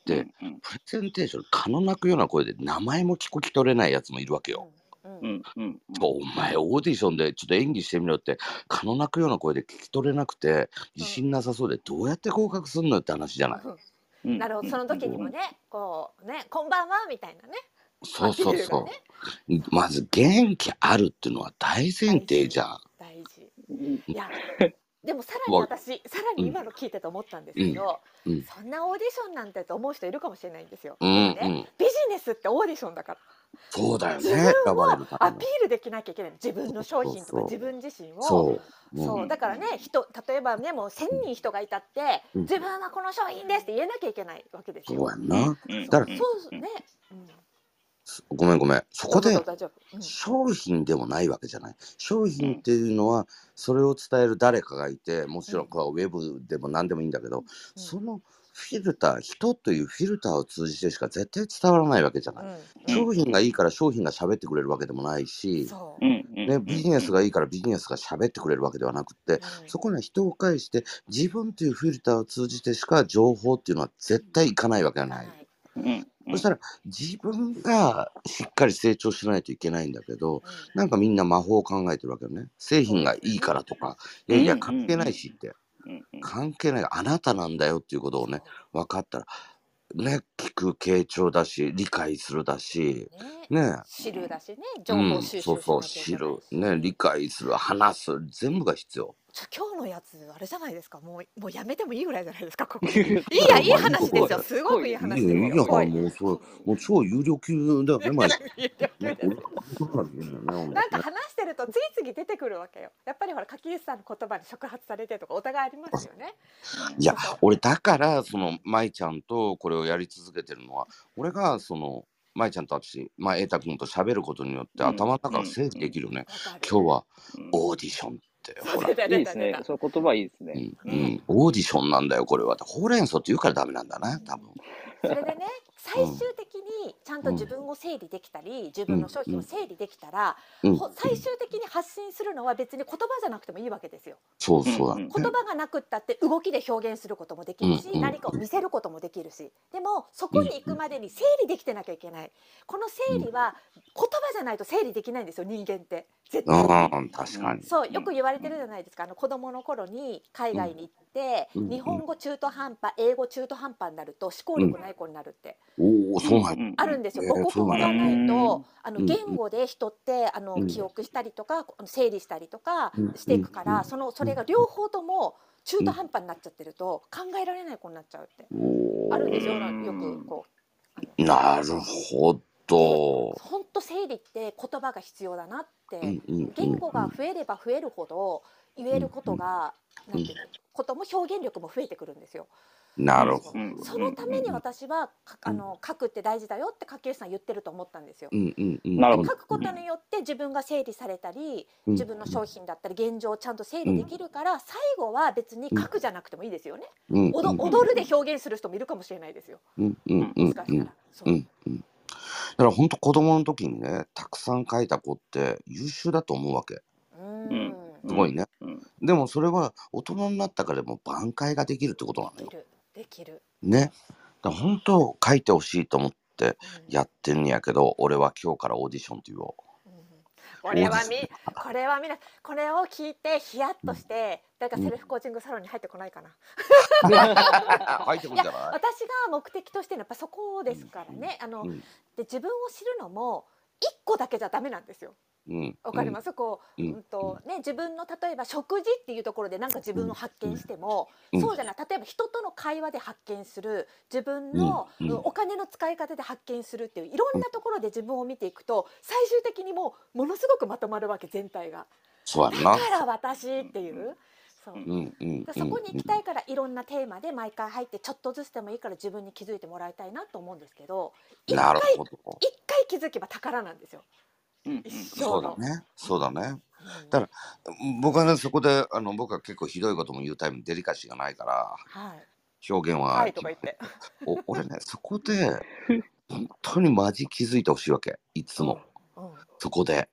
[SPEAKER 2] で
[SPEAKER 1] うん
[SPEAKER 2] プレゼンテーション蚊の鳴くような声で名前も聞こき取れないやつもいるわけよ。
[SPEAKER 3] うん
[SPEAKER 1] うん。うん
[SPEAKER 2] お前オーディションでちょっと演技してみろって蚊の鳴くような声で聞き取れなくて自信なさそうでどうやって合格すんのよって話じゃない。
[SPEAKER 1] うん。
[SPEAKER 3] なるほど。その時にもねこうねこんばんはみたいなね。
[SPEAKER 2] そうそうそう。まず元気あるっていうのは大前提じゃん。
[SPEAKER 3] 大事。
[SPEAKER 1] うん。
[SPEAKER 3] いやでもさらに私さらに今の聞いてて思ったんですけど、
[SPEAKER 2] うん。うん。
[SPEAKER 3] そんなオーディションなんてと思う人いるかもしれないんですよ。
[SPEAKER 2] うんうん。
[SPEAKER 3] ビジネスってオーディションだから。
[SPEAKER 2] そうだよね。
[SPEAKER 3] アピールできなきゃいけない自分の商品と
[SPEAKER 2] そうそう
[SPEAKER 3] か自分自身を。
[SPEAKER 2] そう。うん。
[SPEAKER 3] そうだからね人例えばねもう1,000人人がいたって、
[SPEAKER 2] うん。
[SPEAKER 3] 自分はこの商品ですって言えなきゃいけないわけですよ。
[SPEAKER 2] そうやんな。
[SPEAKER 1] うん。
[SPEAKER 2] だから
[SPEAKER 3] そうね、うん、
[SPEAKER 2] ごめんごめん。そこで商品でもないわけじゃない。商品っていうのはそれを伝える誰かがいて、もちろんこれはウェブでも何でもいいんだけど、
[SPEAKER 3] うん。
[SPEAKER 2] そのフィルター、人というフィルターを通じてしか絶対伝わらないわけじゃない。
[SPEAKER 3] うん。
[SPEAKER 2] 商品がいいから商品が喋ってくれるわけでもないし、ね、ビジネスがいいからビジネスが喋ってくれるわけではなくって、
[SPEAKER 3] うん
[SPEAKER 2] そこには人を介して自分というフィルターを通じてしか情報っていうのは絶対いかないわけがない。
[SPEAKER 1] うん
[SPEAKER 2] そしたら自分がしっかり成長しないといけないんだけど、
[SPEAKER 3] うん。
[SPEAKER 2] なんかみんな魔法を考えてるわけよね。製品がいいからとか、いやいや
[SPEAKER 1] うん
[SPEAKER 2] 関係ないしって、
[SPEAKER 1] うんうん
[SPEAKER 2] 関係ない、あなたなんだよっていうことをね、分かったら、ね、聞く傾聴だし、理解するだし、
[SPEAKER 3] ね。
[SPEAKER 2] ね、
[SPEAKER 3] 知るだしね。情
[SPEAKER 2] うん、
[SPEAKER 3] 報収集
[SPEAKER 2] そうそう、
[SPEAKER 3] しなきゃいけない
[SPEAKER 2] 知る、ね、理解する、話す、全部が必要。
[SPEAKER 3] 今日のやつあれじゃないですか？もうもうやめてもいいぐらいじゃないですか？ここ。いいやいい話ですよ。すごくいい話ですよ濃い
[SPEAKER 2] もうそう、もう超有料級だよね、
[SPEAKER 3] なんか話してると次々出てくるわけよやっぱりほら柿内さんの言葉に触発されてとかお互いありますよね
[SPEAKER 2] いや、俺だから、その、舞ちゃんとこれをやり続けてるのは、俺が、その、舞ちゃんと私、まあ、瑛太君と喋ることによって、
[SPEAKER 1] うん
[SPEAKER 2] 頭の中が整理できるね。
[SPEAKER 3] わかる
[SPEAKER 2] 今日は、
[SPEAKER 1] うん
[SPEAKER 2] オーディション
[SPEAKER 1] いいです。ねその言葉いいですね。
[SPEAKER 2] うん、うん、オーディションなんだよ、これは。ほうれん草って言うからダメなんだな、多分。
[SPEAKER 3] それでね最終的にちゃんと自分を整理できたり、自分の商品を整理できたら、
[SPEAKER 2] うん。
[SPEAKER 3] ほ最終的に発信するのは別に言葉じゃなくてもいいわけですよ。
[SPEAKER 2] そうそう。だね。
[SPEAKER 3] 言葉がなくったって動きで表現することもできるし、
[SPEAKER 2] うん。
[SPEAKER 3] 何かを見せることもできるし。でもそこに行くまでに整理できてなきゃいけない。この整理は言葉じゃないと整理できないんですよ人間って。絶対。
[SPEAKER 2] 確かに。
[SPEAKER 3] そうよく言われてるじゃないですか。あの子供の頃に海外に行って、
[SPEAKER 2] うん。
[SPEAKER 3] 日本語中途半端英語中途半端になると思考力ない子になるって、
[SPEAKER 2] おお、そうなんや。
[SPEAKER 3] あるんですよ。
[SPEAKER 2] えー
[SPEAKER 3] 母国語がないとあの
[SPEAKER 2] うん
[SPEAKER 3] 言語で人ってあの
[SPEAKER 2] うん。
[SPEAKER 3] 記憶したりとか整理したりとか
[SPEAKER 2] うん
[SPEAKER 3] していくか
[SPEAKER 2] うん。
[SPEAKER 3] らそのそれが両方とも中途半端になっちゃってると考えられない子になっちゃうって
[SPEAKER 2] お
[SPEAKER 3] あるんですよ
[SPEAKER 1] うん
[SPEAKER 3] よくこ
[SPEAKER 2] ーなるほ
[SPEAKER 3] う
[SPEAKER 2] ど。
[SPEAKER 3] 本当整理って言葉が必要だなって言語が増えれば増えるほど言えることが
[SPEAKER 2] うん。
[SPEAKER 3] なんていうのことも表現力も増えてくるんですよ。
[SPEAKER 2] なるほど。
[SPEAKER 1] う。ん
[SPEAKER 3] そのために私はかあの書くって大事だよって柿内さん言ってると思ったんですよ。
[SPEAKER 2] うんうんうん。
[SPEAKER 3] 書くことによって自分が整理されたり
[SPEAKER 2] うん。
[SPEAKER 3] 自分の商品だったり現状をちゃんと整理できるから最後は別に書くじゃなくてもいいですよね。
[SPEAKER 2] うん。うん。
[SPEAKER 3] 踊踊るで表現する人もいるかもしれないですよ。
[SPEAKER 2] うん。うん。うん。うん。
[SPEAKER 3] もしから。
[SPEAKER 2] だから本当子供の時にね、たくさん書いた子って優秀だと思うわけ。
[SPEAKER 3] うん。
[SPEAKER 2] すごいね。
[SPEAKER 1] うん。
[SPEAKER 2] でもそれは大人になったからでも挽回ができるってことなのよ。
[SPEAKER 3] できる。
[SPEAKER 2] ね。だ本当書いてほしいと思って
[SPEAKER 3] うん
[SPEAKER 2] やってんやけど、俺は今日からオーディションって言おう。
[SPEAKER 3] うんこれはみこれはみなこれを聞いてヒヤッとして誰かセルフコーチングサロンに入ってこないかな。
[SPEAKER 2] 入ってくるんじゃない？
[SPEAKER 3] 私が目的としてるのはやっぱそこですからね。あの
[SPEAKER 2] うん
[SPEAKER 3] で自分を知るのも一個だけじゃダメなんですよ。
[SPEAKER 2] うん。
[SPEAKER 3] わかります、こう、
[SPEAKER 2] う
[SPEAKER 3] うん。んとね、自分の例えば食事っていうところでなんか自分を発見しても、
[SPEAKER 2] うん。
[SPEAKER 3] そうじゃない。例えば人との会話で発見する。自分の、お金の使い方で発見するっていういろんなところで自分を見ていくと最終的にもうものすごくまとまるわけ全体が。だから私っていう。そう。
[SPEAKER 2] うん。うん。うん。
[SPEAKER 3] そこに行きたいからいろんなテーマで毎回入ってちょっとずつでもいいから自分に気づいてもらいたいなと思うんですけど一回回気づけば宝なんですよ。
[SPEAKER 1] うん
[SPEAKER 2] そう
[SPEAKER 3] の
[SPEAKER 2] だね。そうだね。
[SPEAKER 3] うん
[SPEAKER 2] だから僕はね、そこで、あの、僕は結構ひどいことも言うタイプデリカシーがないから、
[SPEAKER 3] はい
[SPEAKER 2] 表現は、
[SPEAKER 3] はいとか言って。
[SPEAKER 2] お俺ね、そこで、本当にマジ気づいてほしいわけ。いつも。
[SPEAKER 3] うん。
[SPEAKER 2] そこで。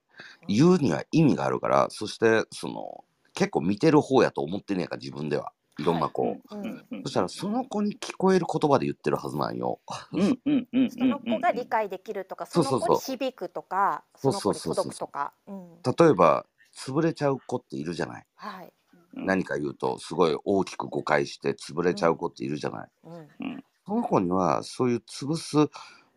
[SPEAKER 2] 言うには意味があるから、そして、その、結構見てる方やと思ってねえか、自分では。いろんな子。
[SPEAKER 3] うん
[SPEAKER 1] うん
[SPEAKER 2] そしたら、その子に聞こえる言葉で言ってるはずなんよ。
[SPEAKER 1] うんうんうん
[SPEAKER 3] その子が理解できるとか、その子に響くとか、その子に届くとか。うん。
[SPEAKER 2] 例えば、潰れちゃう子っているじゃない。
[SPEAKER 3] はい。
[SPEAKER 2] 何か言うと、すごい大きく誤解して潰れちゃう子っているじゃない。
[SPEAKER 3] うん。
[SPEAKER 2] その子には、そういう潰す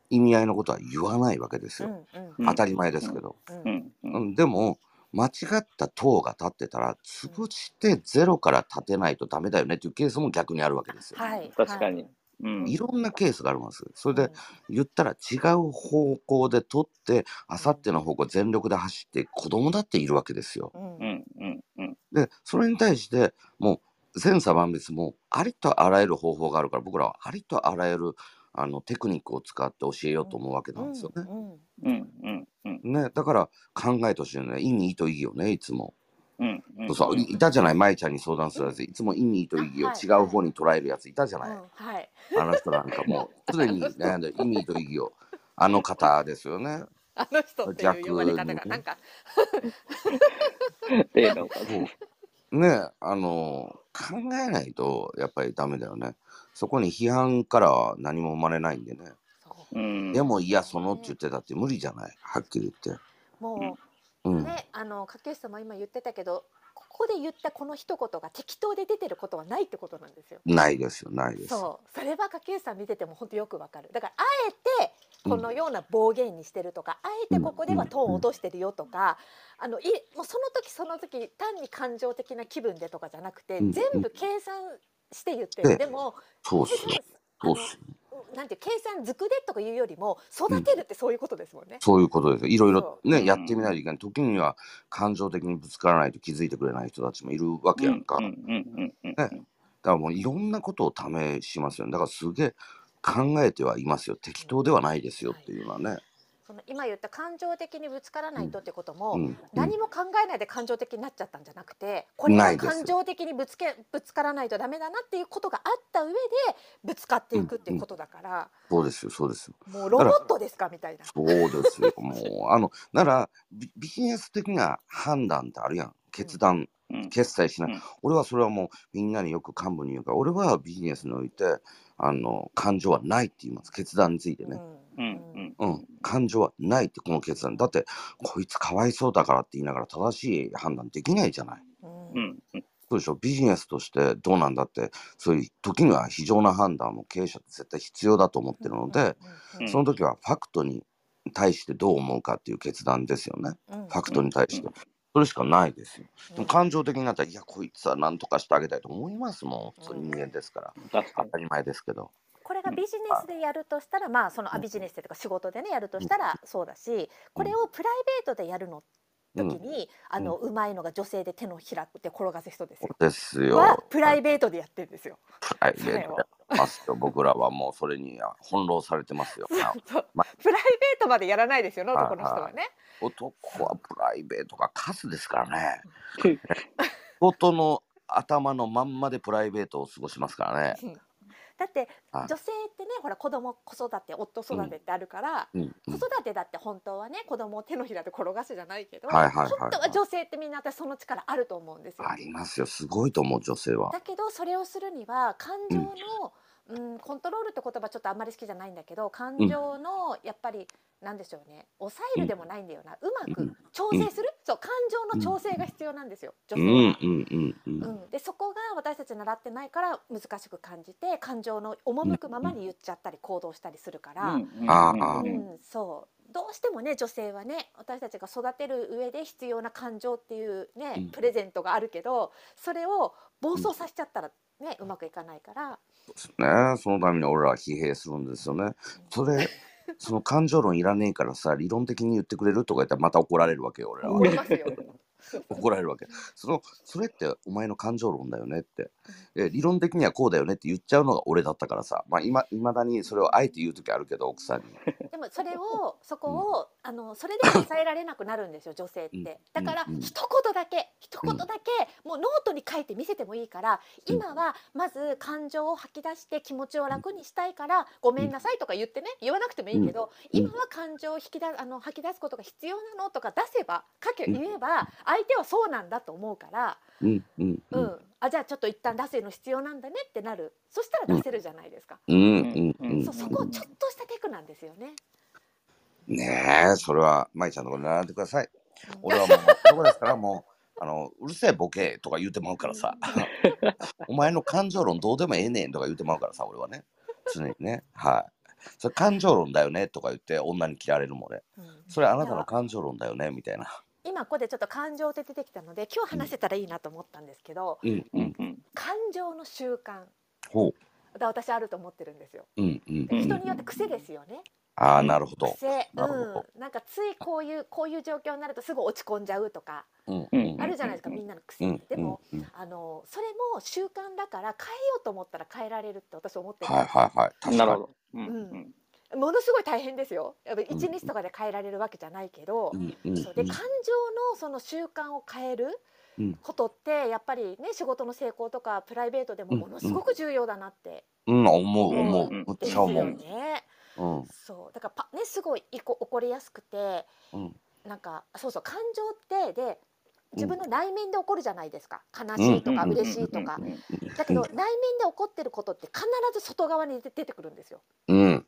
[SPEAKER 2] 意味合いのことは言わないわけですよ。
[SPEAKER 3] うん。うん。
[SPEAKER 1] うん
[SPEAKER 2] 当たり前ですけど。
[SPEAKER 3] うん
[SPEAKER 1] うんうん
[SPEAKER 2] うん、でも、間違った塔が立ってたら、潰してゼロから立てないとダメだよねっていうケースも逆にあるわけですよ。
[SPEAKER 3] はい。
[SPEAKER 1] 確かに。うん
[SPEAKER 2] いろんなケースがあります。それ
[SPEAKER 3] はい。
[SPEAKER 2] で、言ったら違う方向で取って、あさっての方向全力で走って、子供だっているわけですよ。
[SPEAKER 3] うん。
[SPEAKER 1] う
[SPEAKER 3] うん。
[SPEAKER 1] んうんうん
[SPEAKER 2] で、それに対して、もう、千差万別も、ありとあらゆる方法があるから、僕らはありとあらゆるあのテクニックを使って教えようと思うわけなんですよね。
[SPEAKER 3] うん。
[SPEAKER 1] うんうんうん
[SPEAKER 2] ね、だから考えてほしいよね。意味と意義をね、いつも。
[SPEAKER 1] うんうん
[SPEAKER 2] そうそういいたじゃない、舞ちゃんに相談するやつ。いつも意味と意義を
[SPEAKER 3] はい
[SPEAKER 2] 違う方に捉えるやついたじゃない？
[SPEAKER 3] はい。
[SPEAKER 2] あの人なんかもう、常に悩んで意味と意義を。あの方ですよね。
[SPEAKER 3] あの人っていう呼ばれなんか。
[SPEAKER 2] ねあの、考えないとやっぱりダメだよね。そこに批判からは何も生まれないんでね。でも、いや、そのって言ってたって無理じゃない。はっきり言って。
[SPEAKER 3] も
[SPEAKER 2] う。
[SPEAKER 3] うんね、あの掛内さんも今言ってたけど、ここで言ったこの一言が適当で出てることはないってことなんですよ。
[SPEAKER 2] ないですよ、ないです。
[SPEAKER 3] そう、それは掛内さん見てても本当よくわかる。だからあえてこのような暴言にしてるとか、あえてここではトーンを落としてるよとか、あのいもうその時その時単に感情的な気分でとかじゃなくて、
[SPEAKER 2] うん
[SPEAKER 3] 全部計算して言って
[SPEAKER 2] で
[SPEAKER 3] る。でも、
[SPEAKER 2] そうっすそうっすよ。
[SPEAKER 3] なんていう計算づくでとかいうよりも育てるってそういうことですもんね。
[SPEAKER 2] そういうことですよ。いろいろ
[SPEAKER 3] そ
[SPEAKER 2] ね、
[SPEAKER 1] うん
[SPEAKER 2] やってみないといけない。時には感情的にぶつからないと気づいてくれない人たちもいるわけやんか。
[SPEAKER 1] うんうんうんうん
[SPEAKER 2] だからもういろんなことを試しますよね。だからすげえ考えてはいますよ。適当ではないですよっていうのはね。
[SPEAKER 3] その今言った感情的にぶつからないとってことも、
[SPEAKER 2] うん
[SPEAKER 3] 何も考えないで感情的になっちゃったんじゃなくてこれは感情的にぶつけぶつからないとダメだなっていうことがあった上でぶつかっていくっていうことだから、
[SPEAKER 2] そうですよそうですよ。
[SPEAKER 3] もうロボットですかみたいな。
[SPEAKER 2] そうですよ。もうあのならビビジネス的な判断ってあるやん。決断。
[SPEAKER 1] うん。
[SPEAKER 2] 決済しない、
[SPEAKER 1] うん。
[SPEAKER 2] 俺はそれはもうみんなによく幹部に言うから俺はビジネスにおいてあの感情はないって言います。決断についてね、
[SPEAKER 1] うん。うん。
[SPEAKER 2] うん、感情はないってこの決断。だってこいつかわいそうだからって言いながら正しい判断できないじゃない。
[SPEAKER 3] うん。
[SPEAKER 2] そうでしょ？ビジネスとしてどうなんだってそういう時には非常な判断も経営者って絶対必要だと思ってるので、
[SPEAKER 1] うん
[SPEAKER 2] その時はファクトに対してどう思うかっていう決断ですよね。
[SPEAKER 3] うん
[SPEAKER 2] ファクトに対して、
[SPEAKER 1] うん。
[SPEAKER 2] それしかないですよ。
[SPEAKER 3] うん。
[SPEAKER 2] でも感情的になったらいやこいつは何とかしてあげたいと思いますもん。普通に人間ですから。当たり前ですけど
[SPEAKER 3] これがビジネスでやるとしたら、まあそのあビジネスっていうか仕事でねやるとしたらそうだしこれをプライベートでやるの時に、あのうまいのが女性で手のひらで転がす人ですよ。
[SPEAKER 2] です
[SPEAKER 3] は
[SPEAKER 2] よ
[SPEAKER 3] プライベートでやってるんですよ。
[SPEAKER 2] プライベートやってますよ僕らはもうそれに翻弄されてますよ
[SPEAKER 3] そう
[SPEAKER 2] ま
[SPEAKER 3] プライベートまでやらないですよね男の人はね。
[SPEAKER 2] 男はプライベートがカスですからね仕事の頭のまんまでプライベートを過ごしますからね。
[SPEAKER 3] だって
[SPEAKER 2] はい。
[SPEAKER 3] 女性ってねほら子供子育て夫育てってあるから、
[SPEAKER 2] うん。うん。
[SPEAKER 3] 子育てだって本当はね子供を手のひらで転がすじゃないけど、
[SPEAKER 2] はいはい
[SPEAKER 3] 本当は女性ってみんな私その力あると思うんですよ。
[SPEAKER 2] ありますよ。すごいと思う女性は。
[SPEAKER 3] だけどそれをするには感情の、うんコントロールって言葉ちょっとあんまり好きじゃないんだけど感情のやっぱりなんでしょうね抑えるでもないんだよな、うまく調整する、そう感情の調整が必要なんですよ女
[SPEAKER 2] うん。
[SPEAKER 3] 性は。
[SPEAKER 2] うんうんうん
[SPEAKER 3] うん、でそこが私たち習ってないから難しく感じて感情の赴くままに言っちゃったり行動したりするから、うん
[SPEAKER 2] ああ
[SPEAKER 3] そう。どうしてもね女性はね私たちが育てる上で必要な感情っていうね、
[SPEAKER 2] うん。
[SPEAKER 3] プレゼントがあるけどそれを暴走させちゃったらね、うまくいかないから、
[SPEAKER 2] ねそのために俺らは疲弊するんですよね。それその感情論いらねえからさ理論的に言ってくれるとか言ったらまた怒られるわけよ俺らは
[SPEAKER 3] 思。いますよ。
[SPEAKER 2] 怒られるわけ。そのそれってお前の感情論だよねって。え理論的にはこうだよねって言っちゃうのが俺だったからさ。まあ今いまだにそれをあえて言う時あるけど奥さんに。
[SPEAKER 3] でもそれをそこを、あのそれで抑えられなくなるんですよ女性って、
[SPEAKER 2] うん。
[SPEAKER 3] だから
[SPEAKER 2] うん。
[SPEAKER 3] 一言だけ一言だけ、もうノートに書いて見せてもいいから今はまず感情を吐き出して気持ちを楽にしたいからごめんなさいとか言ってね言わなくてもいいけど、
[SPEAKER 2] うん。
[SPEAKER 3] 今は感情を引きだあの吐き出すことが必要なのとか出せば書け
[SPEAKER 2] うん。
[SPEAKER 3] 言えば相手はそうなんだと思うから、
[SPEAKER 2] うんうんう
[SPEAKER 3] うん。んあじゃあちょっと一旦出すの必要なんだねってなる。そしたら出せるじゃないですか、
[SPEAKER 2] うんうんうん。
[SPEAKER 3] そうそこちょっとしたテクなんですよね。
[SPEAKER 2] ねえそれは舞ちゃんのところに習ってください。
[SPEAKER 3] うん。
[SPEAKER 2] 俺はもう男ですからもうあのうるせえボケとか言うてまうからさ。お前の感情論どうでもええねんとか言うてまうからさ俺はね。常にね。はい。それ感情論だよねとか言って女に嫌われるもん俺
[SPEAKER 3] うん。
[SPEAKER 2] それあなたの感情論だよねみたいな
[SPEAKER 3] 今ここでちょっと感情って出てきたので今日話せたらいいなと思ったんですけど、
[SPEAKER 2] うん。
[SPEAKER 1] う
[SPEAKER 2] うん。ん
[SPEAKER 1] うん。
[SPEAKER 3] 感情の習慣。
[SPEAKER 2] ほ
[SPEAKER 3] が私あると思ってるんですよ。
[SPEAKER 2] ううん。うん。
[SPEAKER 1] うん。
[SPEAKER 3] 人によって癖ですよね。
[SPEAKER 2] ああなるほど。
[SPEAKER 3] 癖、
[SPEAKER 2] なるほど。
[SPEAKER 3] うん、なんかついこういうこういう状況になるとすぐ落ち込んじゃうとか
[SPEAKER 2] うん。
[SPEAKER 1] うん。
[SPEAKER 3] あるじゃないですか、みんなの癖、
[SPEAKER 2] うん。
[SPEAKER 3] でも、
[SPEAKER 2] うん。うん。
[SPEAKER 3] あのそれも習慣だから変えようと思ったら変えられるって私思ってるん
[SPEAKER 2] はい
[SPEAKER 3] ですよ。
[SPEAKER 2] はいはい
[SPEAKER 1] なるほど。うん。
[SPEAKER 3] うんものすごい大変ですよ。やっぱ一日とかで変えられるわけじゃないけど、
[SPEAKER 2] うん。うん。
[SPEAKER 3] そう。で感情のその習慣を変える
[SPEAKER 2] うん。
[SPEAKER 3] ことってやっぱりね仕事の成功とかプライベートでもものすごく重要だなって
[SPEAKER 2] うん。思う。思う。っ
[SPEAKER 3] ですよ
[SPEAKER 2] ちゃ思う
[SPEAKER 3] ね。
[SPEAKER 2] うん。
[SPEAKER 3] そう。だからパねすごいいこ起こりやすくて
[SPEAKER 2] うん。
[SPEAKER 3] なんかそうそう感情ってで自分の内面で起こるじゃないですか。悲し
[SPEAKER 2] うん。
[SPEAKER 3] いとか
[SPEAKER 1] うん。
[SPEAKER 3] 嬉しいとか。
[SPEAKER 1] うん。うん。
[SPEAKER 3] だけど内面で起こってることって必ず外側に出てくるんですよ。
[SPEAKER 2] うん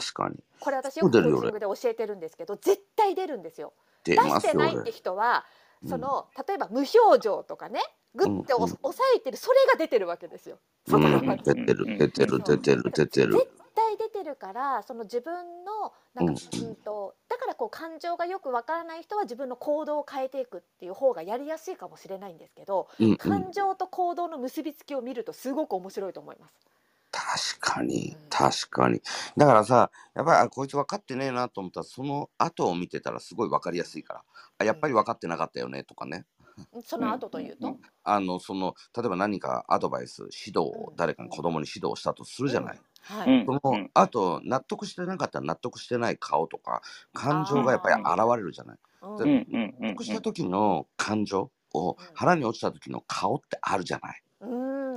[SPEAKER 2] 確かに。
[SPEAKER 3] これ私よくコーチングで教えてるんですけど絶対出るんですよ。
[SPEAKER 2] 出
[SPEAKER 3] 出
[SPEAKER 2] ますよ俺
[SPEAKER 3] してないって人は
[SPEAKER 2] うん
[SPEAKER 3] その例えば無表情とかねグッてお
[SPEAKER 2] うんうん。
[SPEAKER 3] 抑えてるそれが出てるわけですよ。
[SPEAKER 2] うん出てる出てる出てる出てる。
[SPEAKER 3] 絶対出てるからその自分のなんか、
[SPEAKER 2] う
[SPEAKER 3] うん。んとだからこう感情がよくわからない人は自分の行動を変えていくっていう方がやりやすいかもしれないんですけど、
[SPEAKER 2] うんうん。
[SPEAKER 3] 感情と行動の結びつきを見るとすごく面白いと思います。
[SPEAKER 2] 確かに
[SPEAKER 3] うん。
[SPEAKER 2] 確かに。だからさやっぱりあこいつ分かってねえなと思ったらその後を見てたらすごい分かりやすいからあやっぱり分かってなかったよねとかね。
[SPEAKER 3] その後というと、
[SPEAKER 1] うん。
[SPEAKER 2] あのその例えば何かアドバイス指導を誰かに子供に指導したとするじゃない、
[SPEAKER 3] はい。
[SPEAKER 2] そのあと納得してなかったら納得してない顔とか感情がやっぱり現れるじゃない。納得した時の感情を腹に落ちた時の顔ってあるじゃない。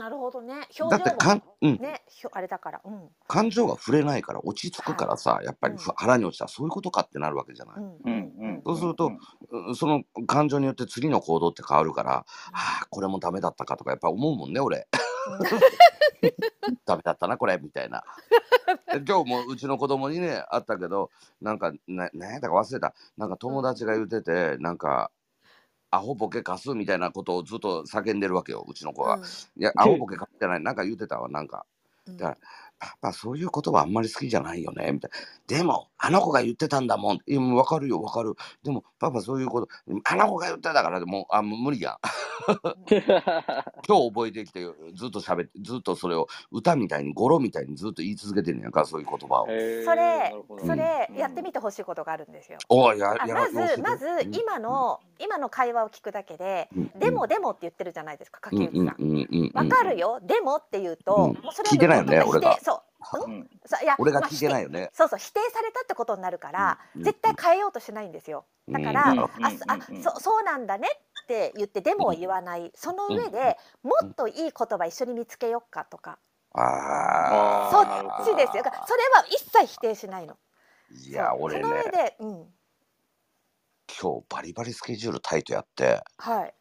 [SPEAKER 3] なるほどね。
[SPEAKER 2] だ
[SPEAKER 3] 表情も
[SPEAKER 2] ってかん、うん、
[SPEAKER 3] ね、ひょあれだから。うん。
[SPEAKER 2] 感情が触れないから落ち着くからさやっぱり腹に落ちたらそういうことかってなるわけじゃない。
[SPEAKER 3] うん。
[SPEAKER 1] うんうん
[SPEAKER 2] そうするとうんその感情によって次の行動って変わるから、ああこれもダメだったかとかやっぱ思うもんね俺ダメだったなこれみたいなで今日もうちの子供にねあったけどなんかな何やったか忘れたなんか友達が言っててなんかアホボケかすみたいなことをずっと叫んでるわけようちの子は、いやアホボケかすじゃないなんか言ってたわなんか。
[SPEAKER 3] うん。
[SPEAKER 2] だからパパそういう言葉あんまり好きじゃないよねみたいなでもあの子が言ってたんだもんいやもう分かるよ分かる。でもパパそういうことあの子が言ってたからもうあもう無理やん。今日覚えてきてずっと喋ってずっとそれを歌みたいに語呂みたいにずっと言い続けてんねやんかそういう言葉を。
[SPEAKER 3] それそれ
[SPEAKER 1] うん
[SPEAKER 3] やってみてほしいことがあるんですよ。
[SPEAKER 2] おいや
[SPEAKER 3] まずまず
[SPEAKER 2] うん
[SPEAKER 3] 今の今の会話を聞くだけで
[SPEAKER 2] うん「
[SPEAKER 3] でもでも」って言ってるじゃないですか
[SPEAKER 2] うん
[SPEAKER 3] 柿内さん。
[SPEAKER 2] うんうんうん
[SPEAKER 3] わかるよ、でもって言うと、
[SPEAKER 2] うん。
[SPEAKER 3] もうそれは
[SPEAKER 2] 聞いてないよね俺が
[SPEAKER 3] う？
[SPEAKER 1] うん。
[SPEAKER 3] そういやまあ
[SPEAKER 2] 俺が聞いてないよね。
[SPEAKER 3] そうそう否定されたってことになるから、
[SPEAKER 2] うん。
[SPEAKER 3] 絶対変えようとしないんですよ。だから、
[SPEAKER 2] うん。
[SPEAKER 3] ああ
[SPEAKER 1] うん。
[SPEAKER 3] そそうなんだねって言ってでもは言わない。その上でもっといい言葉一緒に見つけよっかとか、
[SPEAKER 2] あ
[SPEAKER 3] そ
[SPEAKER 2] あ
[SPEAKER 3] っちですよ。だからそれは一切否定しないの。
[SPEAKER 2] いや
[SPEAKER 3] そう。
[SPEAKER 2] 俺ね。
[SPEAKER 3] その上で、うん、
[SPEAKER 2] 今日バリバリスケジュールタイトやって。
[SPEAKER 3] はい、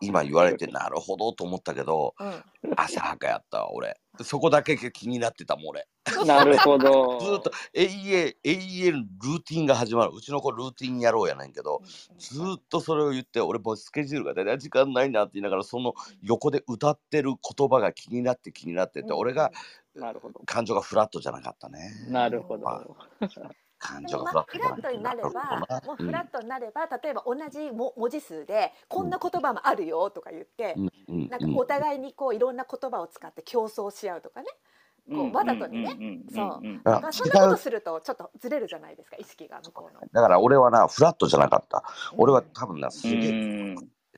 [SPEAKER 2] 今言われてなるほどと思ったけど
[SPEAKER 3] うん、
[SPEAKER 2] 浅はかやったわ俺そこだけ気になってたもん俺。
[SPEAKER 1] なるほど。
[SPEAKER 2] ずーっと永遠永遠ルーティンが始まる。うちの子ルーティンやろうやないけどずーっとそれを言って俺もうスケジュールがだいたい時間ないなって言いながらその横で歌ってる言葉が気になって気になってて俺が
[SPEAKER 1] なるほど。
[SPEAKER 2] 感情がフラットじゃなかったね。
[SPEAKER 1] なるほど。
[SPEAKER 2] ま感
[SPEAKER 3] で
[SPEAKER 2] 情がフラット
[SPEAKER 3] になれば
[SPEAKER 2] な
[SPEAKER 3] もうフラットになれば例えば同じも文字数でこんな言葉もあるよとか言って、なんかお互いにこういろんな言葉を使って競争し合うとかね、こうわざとにね。そう。まあ、そんなことするとちょっとずれるじゃないですか意識が向こうの。
[SPEAKER 2] だから俺はなフラットじゃなかった。俺は多分なす
[SPEAKER 1] う
[SPEAKER 2] げ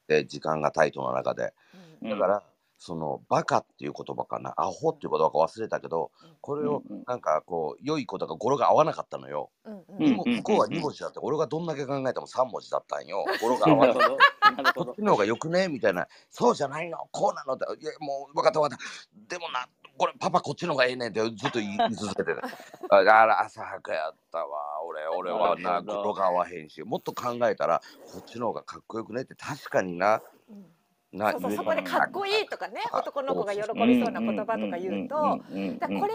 [SPEAKER 2] え時間がタイトな中で。だから、そのバカっていう言葉かな。アホっていう言葉か忘れたけどこれをなんかこう良いことが語呂が合わなかったのよ。
[SPEAKER 3] うんうん。
[SPEAKER 2] でも
[SPEAKER 1] うん
[SPEAKER 2] 向こうは2文字だって俺がどんだけ考えても3文字だったんよ。語呂が合わなかったこっち。の方がよくね？みたいな。そうじゃないの？こうなの？っていやもう分かった分かった。でもなこれパパこっちの方がええねんってずっと言い続けてた。あ あら浅はかやったわ。俺俺はな語呂が合わへんし。もっと考えたらこっちの方がかっこよくねって確かにな。
[SPEAKER 3] うん。
[SPEAKER 2] な
[SPEAKER 3] そうそう
[SPEAKER 2] 言
[SPEAKER 3] そうこでかっこいいとかね
[SPEAKER 2] あ
[SPEAKER 3] 男の子が喜びそうな言葉とか言うとこれこれは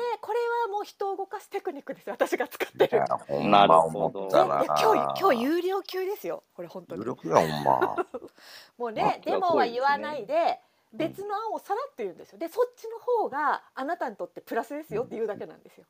[SPEAKER 3] もう人を動かすテクニックですよ私が使ってる。
[SPEAKER 1] なる
[SPEAKER 2] ま
[SPEAKER 1] ほど
[SPEAKER 3] 今日今日有料級ですよこれ本当に
[SPEAKER 2] 有力やほんま
[SPEAKER 3] もう
[SPEAKER 1] あ
[SPEAKER 3] ねでもは言わないで
[SPEAKER 2] うん
[SPEAKER 3] 別の案をさらって言うんですよでそっちの方があなたにとってプラスですよって言うだけなんですよ。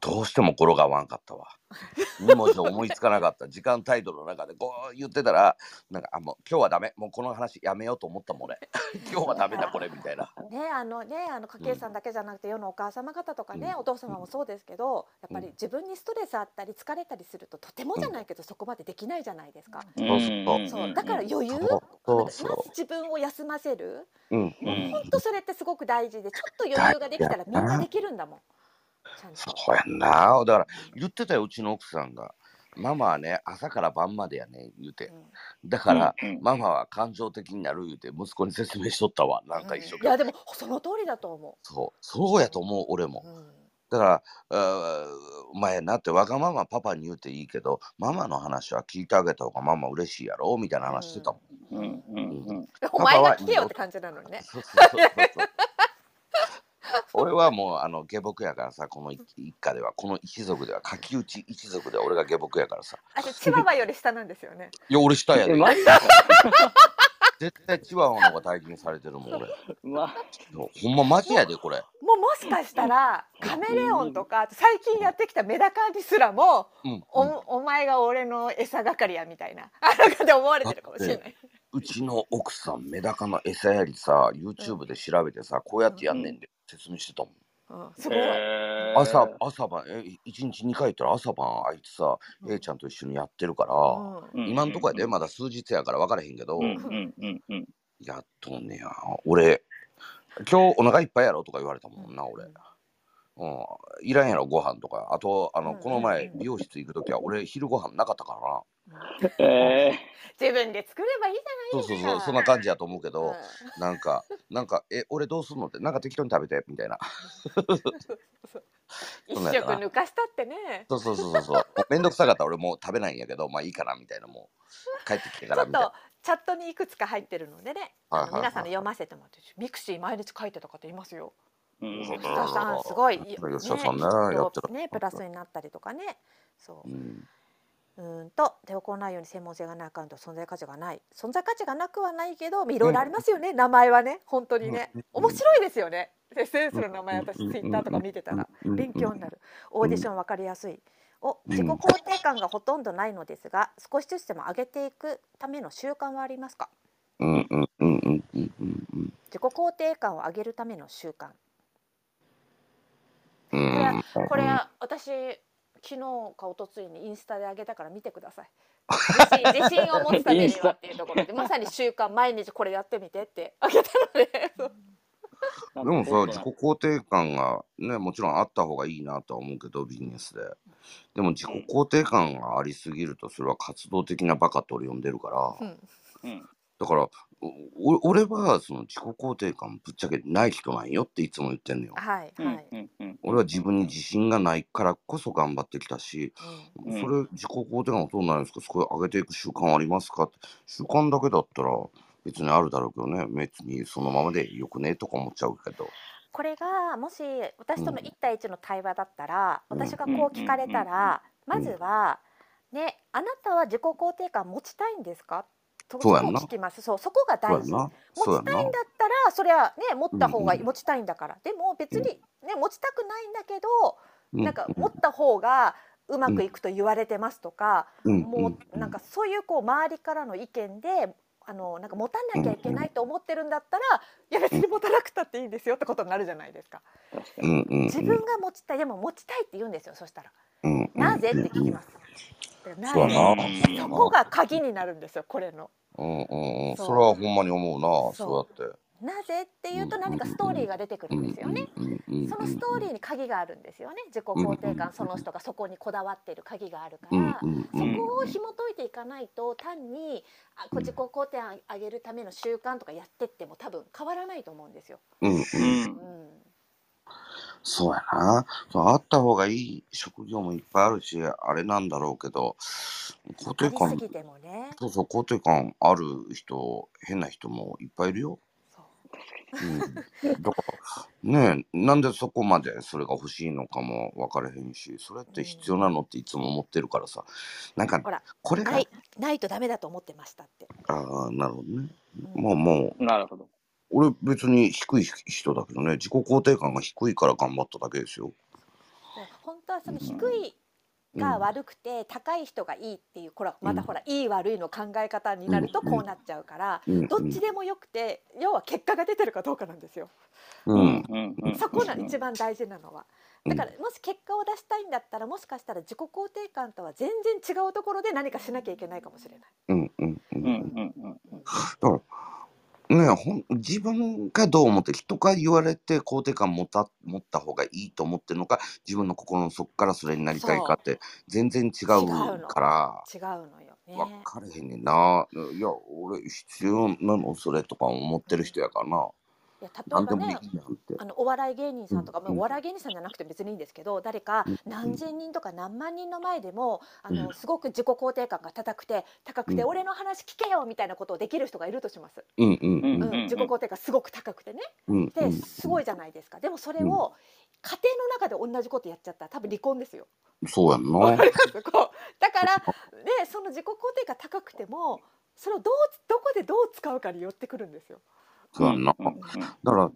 [SPEAKER 2] どうしても語呂が合わんかったわ。2文字思いつかなかった。時間タイトルの中でこう言ってたらなんかあもう今日はダメ。もうこの話やめようと思ったもん俺。今日はダメだこれみたいな。
[SPEAKER 3] ねあのねあの家計さんだけじゃなくて世のお母様方とかね、お父様もそうですけどやっぱり自分にストレスあったり疲れたりするととてもじゃないけどそこまでできないじゃないですか。そうだから余裕。ま
[SPEAKER 2] そ
[SPEAKER 3] ず自分を休ませる。
[SPEAKER 2] ううん
[SPEAKER 1] うん
[SPEAKER 3] 本当それってすごく大事でちょっと余裕ができたらみんなできるんだもん。
[SPEAKER 2] そうやんな。だから言ってたようちの奥さんが。ママはね朝から晩までやね言うて。だから、ママは感情的になる言うて息子に説明しとったわ。なんか一生懸命、
[SPEAKER 3] いやでもその通りだと思
[SPEAKER 2] そう。そうやと思う俺も。
[SPEAKER 3] う。うん。
[SPEAKER 2] だからお前なってわがままパパに言うていいけどママの話は聞いてあげた方がママ嬉しいやろみたいな話してたもん、
[SPEAKER 3] お前が聞けよって感じなのにね。
[SPEAKER 2] そうそうそうそう 俺はもうあの下僕やからさこの一一家ではこの一族では柿内一族では俺が下僕やからさ。
[SPEAKER 3] あとチワワより下なんですよね。
[SPEAKER 2] いや俺下やで。
[SPEAKER 1] え、マジ？
[SPEAKER 2] 絶対チワワの方が大金されてるもん俺。
[SPEAKER 1] ま
[SPEAKER 2] ほんまマジやでこれ。
[SPEAKER 3] もうもしかしたらカメレオンとか最近やってきたメダカにすらも
[SPEAKER 2] うん、
[SPEAKER 3] お
[SPEAKER 2] うん
[SPEAKER 3] お前が俺の餌係やみたいなあなんかで思われてるかもしれない。
[SPEAKER 2] うちの奥さんメダカの餌やりさ YouTube で調べてさこうやってやんねんで説明してたもん。
[SPEAKER 3] うん、すごい。
[SPEAKER 1] え
[SPEAKER 2] 朝朝晩え一日2回言ったら朝晩あいつさ、
[SPEAKER 3] うん。
[SPEAKER 2] A ちゃんと一緒にやってるから、
[SPEAKER 3] うん。
[SPEAKER 2] 今んとこやでまだ数日やから分からへんけど、
[SPEAKER 1] うん。うんうんうん。
[SPEAKER 2] やっとんねや。俺今日お腹いっぱいやろとか言われたもんな俺。うん、いらんやろご飯とか。あとあの、
[SPEAKER 3] うん。
[SPEAKER 2] この前美容室行く時は俺昼ご飯なかったからな
[SPEAKER 1] え
[SPEAKER 3] 自分で作ればいいじ
[SPEAKER 2] そうそう
[SPEAKER 3] ゃない
[SPEAKER 2] そうそんな感じやと思うけど、
[SPEAKER 3] うん。
[SPEAKER 2] なんかなんかえ俺どうすんのってなんか適当に食べてみたいな。
[SPEAKER 3] 一
[SPEAKER 2] そんなんやな
[SPEAKER 3] 食抜かしたってね。
[SPEAKER 2] そうそうそうそうそう。もうめんどくさかったら俺もう食べないんやけどまあいいかなみたいなもう帰ってきて
[SPEAKER 3] ちょっ
[SPEAKER 2] からみたいな。
[SPEAKER 3] とチャットにいくつか入ってるのでね、あ
[SPEAKER 2] はいはいはい。
[SPEAKER 3] の皆さんの読ませてもらってミクシー毎日書いてた方いますよ。
[SPEAKER 1] ーうん。
[SPEAKER 2] そう
[SPEAKER 3] 吉田さんすごい、
[SPEAKER 2] 吉田さんね
[SPEAKER 3] きっと
[SPEAKER 2] やってる
[SPEAKER 3] ね。プラスになったりとかね。そう。う。
[SPEAKER 2] ん
[SPEAKER 3] うーんと手をこないように専門性がないアカウントは存在価値がない。存在価値がなくはないけどいろいろありますよね、名前はね。本当にね。
[SPEAKER 2] うん。
[SPEAKER 3] 面白いですよね。SNS の名前私
[SPEAKER 2] うん。
[SPEAKER 3] ツイッターとか見てたら。
[SPEAKER 2] うん。
[SPEAKER 3] 勉強になる。オーディション分かりやすい。お
[SPEAKER 2] うん。
[SPEAKER 3] 自己肯定感がほとんどないのですが少しずつでも上げていくための習慣はありますか？
[SPEAKER 2] うんうんうんうんうんうんうん。
[SPEAKER 3] 自己肯定感を上げるための習慣。
[SPEAKER 2] うん。
[SPEAKER 3] これ私昨日か一昨日にインスタで上げたから見てください。自信自信を持つためにはっていうところで。まさに習慣毎日これやってみてってあげたので。
[SPEAKER 2] でもさ自己肯定感がねもちろんあった方がいいなとは思うけどビジネスで。でも自己肯定感がありすぎるとそれは活動的なバカと俺呼んでるから、
[SPEAKER 3] うん。
[SPEAKER 1] うん
[SPEAKER 2] だからお俺はその自己肯定感ぶっちゃけない人なんよっていつも言ってんのよ。
[SPEAKER 1] うん
[SPEAKER 3] はい。はい、
[SPEAKER 1] うんうん。
[SPEAKER 2] 俺は自分に自信がないからこそ頑張ってきたし、
[SPEAKER 1] うん。
[SPEAKER 2] それ自己肯定感はどうなんですか？そこ上げていく習慣はありますか？って。習慣だけだったら別にあるだろうけどね別にそのままでよくねとか思っちゃうけど。
[SPEAKER 3] これがもし私との
[SPEAKER 2] うん。
[SPEAKER 3] 1対1の対話だったら、
[SPEAKER 2] うん。
[SPEAKER 3] 私がこう聞かれたら、
[SPEAKER 2] うん。
[SPEAKER 3] まずは、ねあなたは自己肯定感持ちたいんですか？と
[SPEAKER 2] そうやんな。
[SPEAKER 3] そこを聞きます。そうそこが大事。持ちたいんだったらそれはね持った方が
[SPEAKER 2] うん。うん
[SPEAKER 3] 持ちたいんだから。でも別にね持ちたくないんだけど、
[SPEAKER 2] う
[SPEAKER 3] なんか持った方がうまくいくと言われてますとか、
[SPEAKER 2] うん。
[SPEAKER 3] もうなんかそういうこう周りからの意見であのなんか持たなきゃいけないと思ってるんだったら、いや別に持たなくたっていいんですよってことになるじゃないですか。
[SPEAKER 2] うんうんうん。
[SPEAKER 3] 自分が持ちたいでも持ちたいって言うんですよそしたら。
[SPEAKER 2] うんうん。
[SPEAKER 3] なぜって聞きます。な。ぜ
[SPEAKER 2] そ
[SPEAKER 3] こが鍵になるんですよこれの。
[SPEAKER 2] うんうんうん。
[SPEAKER 3] そ
[SPEAKER 2] れはほんまに思うな
[SPEAKER 3] そう。
[SPEAKER 2] そうやって。
[SPEAKER 3] なぜっていうと何かストーリーが出てくるんですよね。そのストーリーに鍵があるんですよね。自己肯定感その人がそこにこだわっている鍵があるから、そこを紐解いていかないと単にあ自己肯定感上げるための習慣とかやってっても多分変わらないと思うんですよ。
[SPEAKER 2] うん。うん、そうやな。そうあった方がいい職業もいっぱいあるしあれなんだろうけど肯
[SPEAKER 3] あ
[SPEAKER 2] 定感。
[SPEAKER 3] りすぎてもね。
[SPEAKER 2] そうそう肯定感ある人変な人もいっぱいいるよ。
[SPEAKER 3] そう。
[SPEAKER 2] うん、だからねえなんでそこまでそれが欲しいのかも分からへんしそれって必要なのっていつも思ってるからさ。なんか
[SPEAKER 3] ほら
[SPEAKER 2] これが
[SPEAKER 3] ないないとダメだと思ってましたって。
[SPEAKER 2] ああなるほどね。
[SPEAKER 3] うん。
[SPEAKER 2] もうもう。
[SPEAKER 1] なるほど。
[SPEAKER 2] 俺別に低い人だけどね自己肯定感が低いから頑張っただけですよ。
[SPEAKER 3] 本当はその低いが悪くて高い人がいいっていうこれはまたほらいい悪いの考え方になるとこうなっちゃうから
[SPEAKER 2] うん。
[SPEAKER 3] どっちでもよくて要は結果が出てるかどうかなんですよ。
[SPEAKER 2] うん。うん。
[SPEAKER 1] うん。うん。
[SPEAKER 3] そこが一番大事なのは。だからもし結果を出したいんだったらもしかしたら自己肯定感とは全然違うところで何かしなきゃいけないかもしれない。
[SPEAKER 2] うん。うん。う
[SPEAKER 1] うんん。うん。うん。うん。
[SPEAKER 2] だからねほん自分がどう思って人から言われて肯定感持った持った方がいいと思ってるのか自分の心の底からそれになりたいかって全然違うから
[SPEAKER 3] 違うのよね。
[SPEAKER 2] 分かれへんねんな。いや俺必要なのそれとか思ってる人やからな。
[SPEAKER 3] いや例えばね。あのお笑い芸人さんとか、
[SPEAKER 2] うん
[SPEAKER 3] まあお笑い芸人さんじゃなくて別にいいんですけど誰か
[SPEAKER 2] うん
[SPEAKER 3] 何千人とか何万人の前でもあ
[SPEAKER 2] うん。
[SPEAKER 3] のすごく自己肯定感が高くて高くて、
[SPEAKER 2] うん。
[SPEAKER 3] 俺の話聞けよみたいなことをできる人がいるとします、
[SPEAKER 2] うんうん。
[SPEAKER 1] うん
[SPEAKER 3] うん。自己肯定感すごく高くてね。ですごいじゃないですか。でもそれを家庭の中で同じことやっちゃったら多分離婚ですよ。
[SPEAKER 2] そうやんな。
[SPEAKER 3] だから でその自己肯定感高くてもそれをどうどこでどう使うかによってくるんですよ。
[SPEAKER 2] そうやんな。
[SPEAKER 1] うんうん
[SPEAKER 2] だから、う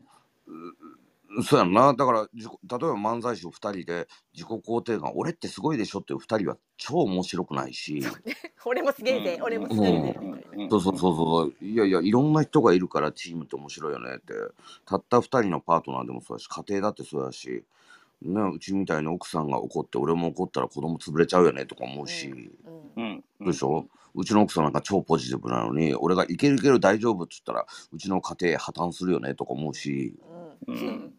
[SPEAKER 2] そうやんな。だから、例えば漫才師2人で自己肯定感、俺ってすごいでしょっていう2人は超面白くないし、
[SPEAKER 3] 俺もすげえで、
[SPEAKER 1] うん。
[SPEAKER 3] 俺もすげえで、みたいなね。
[SPEAKER 2] そうそうそうそう、いやいや、いろんな人がいるからチームって面白いよねって、たった2人のパートナーでもそうだし、家庭だってそうだし、ね、うちみたいに奥さんが怒って俺も怒ったら子供潰れちゃうよねとか思うし、
[SPEAKER 3] うん。
[SPEAKER 1] うん。
[SPEAKER 2] でしょ？うちの奥さんなんか超ポジティブなのに俺がいけるいける大丈夫って言ったらうちの家庭破綻するよねとか思うし。
[SPEAKER 3] うん。
[SPEAKER 1] うん。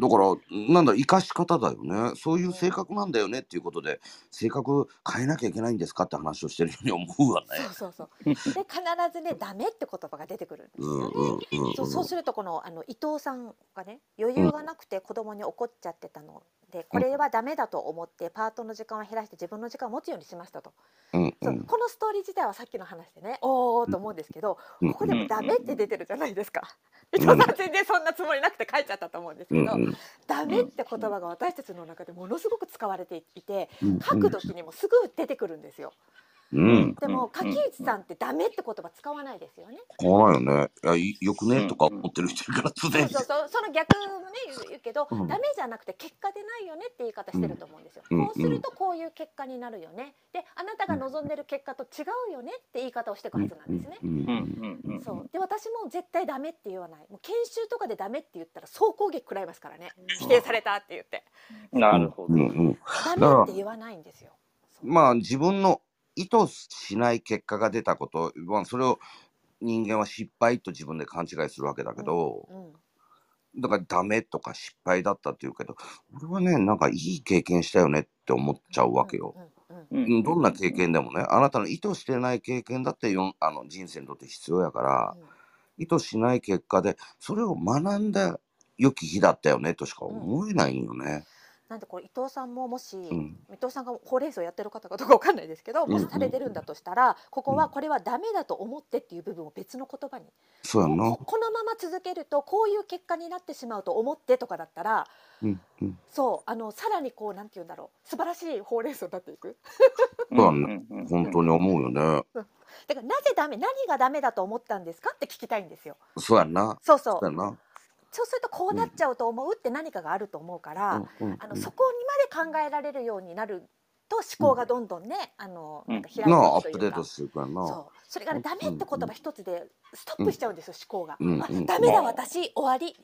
[SPEAKER 2] だからなんだ生かし方だよね。そういう性格なんだよねっていうことで性格変えなきゃいけないんですかって話をしてるように思うわね。
[SPEAKER 3] そうそうそう。で必ずねダメって言葉が出てくるんですよね。
[SPEAKER 2] うんうん
[SPEAKER 3] そうそうするとこのあの伊藤さんがね余裕がなくて子供に怒っちゃってたのでこれはダメだと思ってパートの時間を減らして自分の時間を持つようにしましたと、
[SPEAKER 2] うん。う
[SPEAKER 3] そうん。このストーリー自体はさっきの話でねおーと思うんですけど
[SPEAKER 2] うん。
[SPEAKER 3] ここでもダメって出てるじゃないですか、
[SPEAKER 2] ん。
[SPEAKER 3] 伊藤さん全然そんなつもりなくて書いちゃったと思うんですけど、ダメって言葉が私たちの中でものすごく使われていて
[SPEAKER 2] うん。
[SPEAKER 3] 書く時にもすぐ出てくるんですよ
[SPEAKER 2] うん。
[SPEAKER 3] でも
[SPEAKER 1] うん
[SPEAKER 3] 柿内さんってダメって言葉使わないですよね。
[SPEAKER 2] 変わらないよね。いやいよくね？とか思ってる人いるから常に。
[SPEAKER 3] そうそうそうその逆もね言う言うけど、
[SPEAKER 2] うん。
[SPEAKER 3] ダメじゃなくて結果でないよねって言い方してると思うんですよ、
[SPEAKER 2] うん。
[SPEAKER 3] こうするとこういう結果になるよねであなたが望んでる結果と違うよねって言い方をしていくはずなんですね、
[SPEAKER 2] うん。
[SPEAKER 1] うん。うん。うん。
[SPEAKER 3] そう。で私も絶対ダメって言わない。もう研修とかでダメって言ったら総攻撃食らいますからね。否定されたって言って。
[SPEAKER 1] なるほど。
[SPEAKER 2] うん。うん。
[SPEAKER 3] ダメって言わないんですよ。
[SPEAKER 2] まあ自分の意図しない結果が出たこと、まあ、それを人間は失敗と自分で勘違いするわけだけど、
[SPEAKER 3] うん
[SPEAKER 2] だからダメとか失敗だったっていうけど俺はねなんかいい経験したよねって思っちゃうわけよ。
[SPEAKER 3] うんうん
[SPEAKER 1] うん
[SPEAKER 2] うんどんな経験でもねあなたの意図してない経験だってよあの人生にとって必要やから
[SPEAKER 3] うん
[SPEAKER 2] 意図しない結果でそれを学んだ良き日だったよねとしか思えないんよね。
[SPEAKER 3] なんでこれ伊藤さんももし、
[SPEAKER 2] ん。
[SPEAKER 3] 伊藤さんがほうれん草やってる方かどうかわかんないですけど、
[SPEAKER 2] うん。
[SPEAKER 3] もしされてるんだとしたら、ここはこれはダメだと思ってっていう部分を別の言葉に、
[SPEAKER 2] そうやんな。
[SPEAKER 3] こ。このまま続けるとこういう結果になってしまうと思ってとかだったら
[SPEAKER 2] うん。うん。
[SPEAKER 3] そうあのさらにこうなんて言うんだろう。素晴らしいほうれん草になっていく。
[SPEAKER 2] そうだね本当に思うよね。
[SPEAKER 3] だからなぜダメ何がダメだと思ったんですかって聞きたいんですよ。
[SPEAKER 2] そうやんな。
[SPEAKER 3] そうそう。
[SPEAKER 2] そうやんな。
[SPEAKER 3] そうするとこうなっちゃうと思うって何かがあると思うから、あのそこにまで考えられるようになると思考がどんどんね、あのなんか開いていく
[SPEAKER 2] アッ
[SPEAKER 3] というか。
[SPEAKER 2] プデートしていくやんな。
[SPEAKER 3] そう。それがねダメって言葉一つでストップしちゃうんですよ、思考が、あ
[SPEAKER 2] うんうん。
[SPEAKER 3] ダメだ私終わり。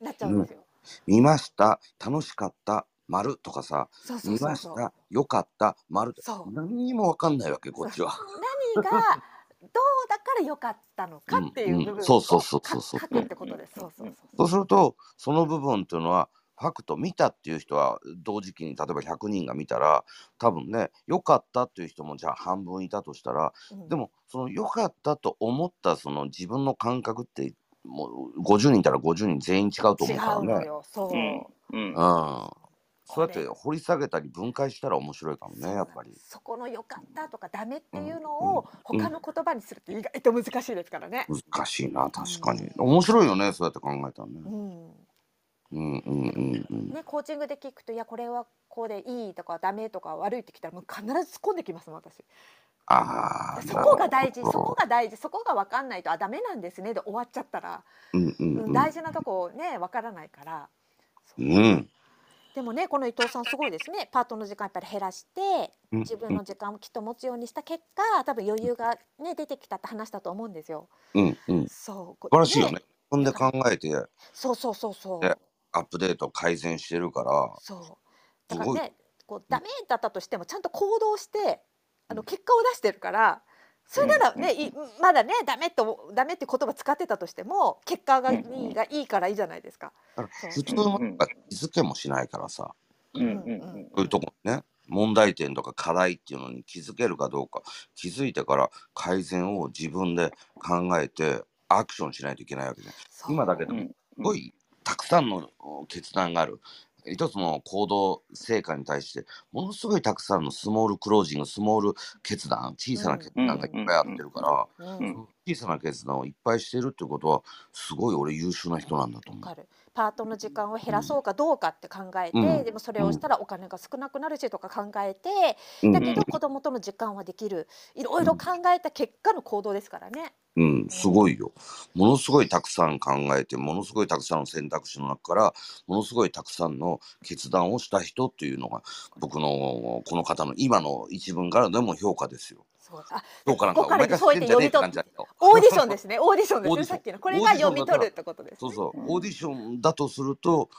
[SPEAKER 3] なっちゃうんですよ、
[SPEAKER 2] 見ました楽しかった丸とかさ見ましたよかった丸何にもわかんないわけこっちは。
[SPEAKER 3] 何がだから良かったのかっていう部分を
[SPEAKER 2] そうそうそうそうそう。
[SPEAKER 3] 書くってことです。そう
[SPEAKER 2] するとその部分っていうのはファクト見たっていう人は同時期に例えば100人が見たら多分ね良かったっていう人もじゃあ半分いたとしたら
[SPEAKER 3] うん。
[SPEAKER 2] でもその良かったと思ったその自分の感覚ってもう50人いたら50人全員違うと思
[SPEAKER 3] 違
[SPEAKER 2] うからね。
[SPEAKER 3] よ。そう、
[SPEAKER 1] うん。うん。
[SPEAKER 2] うんそうやって掘り下げたり分解したら面白いかもねやっぱり。
[SPEAKER 3] そこの良かったとかダメっていうのを
[SPEAKER 2] うん
[SPEAKER 3] 他の言葉にするって意外と難しいですからね。
[SPEAKER 2] 難しいな確かに面白いよねそうやって考えたらね
[SPEAKER 3] う。ん、
[SPEAKER 2] うんうんうんうん。
[SPEAKER 3] ねコーチングで聞くといやこれはこうでいいとかダメとか悪いってきたらもう必ず突っ込んできますもん私。
[SPEAKER 2] ああ。
[SPEAKER 3] そこが大事そこが大事そこが分かんないとあダメなんですねで終わっちゃったら、
[SPEAKER 2] うんうん。
[SPEAKER 3] 大事なとこね分からないから。う
[SPEAKER 2] ん。
[SPEAKER 3] でもねこの伊藤さんすごいですねパートの時間やっぱり減らして
[SPEAKER 2] うん
[SPEAKER 3] 自分の時間をきっと持つようにした結果多分余裕がね出てきたって話だと思うんですよ。
[SPEAKER 2] うんうん。
[SPEAKER 3] そうこ
[SPEAKER 2] 素晴らしいよね。。自分で考えて
[SPEAKER 3] そうそうそうそう。
[SPEAKER 2] ねアップデート改善してるから。
[SPEAKER 3] そうだからねこうダメだったとしてもちゃんと行動してあの結果を出してるからそれならね、いまだねダメとダメって言葉使ってたとしても結果がいいがいいからいいじゃないですか。
[SPEAKER 2] 普通の気づけもしないからさ。
[SPEAKER 1] うんうんうん
[SPEAKER 2] そういうとこにね。問題点とか課題っていうのに気づけるかどうか気づいてから改善を自分で考えてアクションしないといけないわけじゃん。
[SPEAKER 3] そう
[SPEAKER 2] 今だけでも
[SPEAKER 1] うん
[SPEAKER 2] すごいたくさんの決断がある。一つの行動成果に対してものすごいたくさんのスモールクロージングスモール決断小さな決断がいっぱいやってるから、小さな決断をいっぱいしてるってことはすごい俺優秀な人なんだと思う。
[SPEAKER 3] パートの時間を減らそうかどうかって考えて、
[SPEAKER 2] うん
[SPEAKER 3] でもそれをしたらお金が少なくなるしとか考えて、
[SPEAKER 2] うん
[SPEAKER 3] だけど子供との時間はできるいろいろ考えた結果の行動ですからね。
[SPEAKER 2] うん、すごいよ。ものすごいたくさん考えて、ものすごいたくさんの選択肢の中から、ものすごいたくさんの決断をした人っていうのが、僕のこの方の今の一文からでも評価ですよ。
[SPEAKER 3] そうあ
[SPEAKER 2] 評価なんか、
[SPEAKER 3] ここから
[SPEAKER 2] お前が
[SPEAKER 3] そうやって
[SPEAKER 2] 知ってんじゃねえって。
[SPEAKER 3] オーディションですね。オーディションですね。さっきの。これが読み取るってことです、ね。
[SPEAKER 2] そうそう、
[SPEAKER 1] うん。
[SPEAKER 2] オーディションだとすると、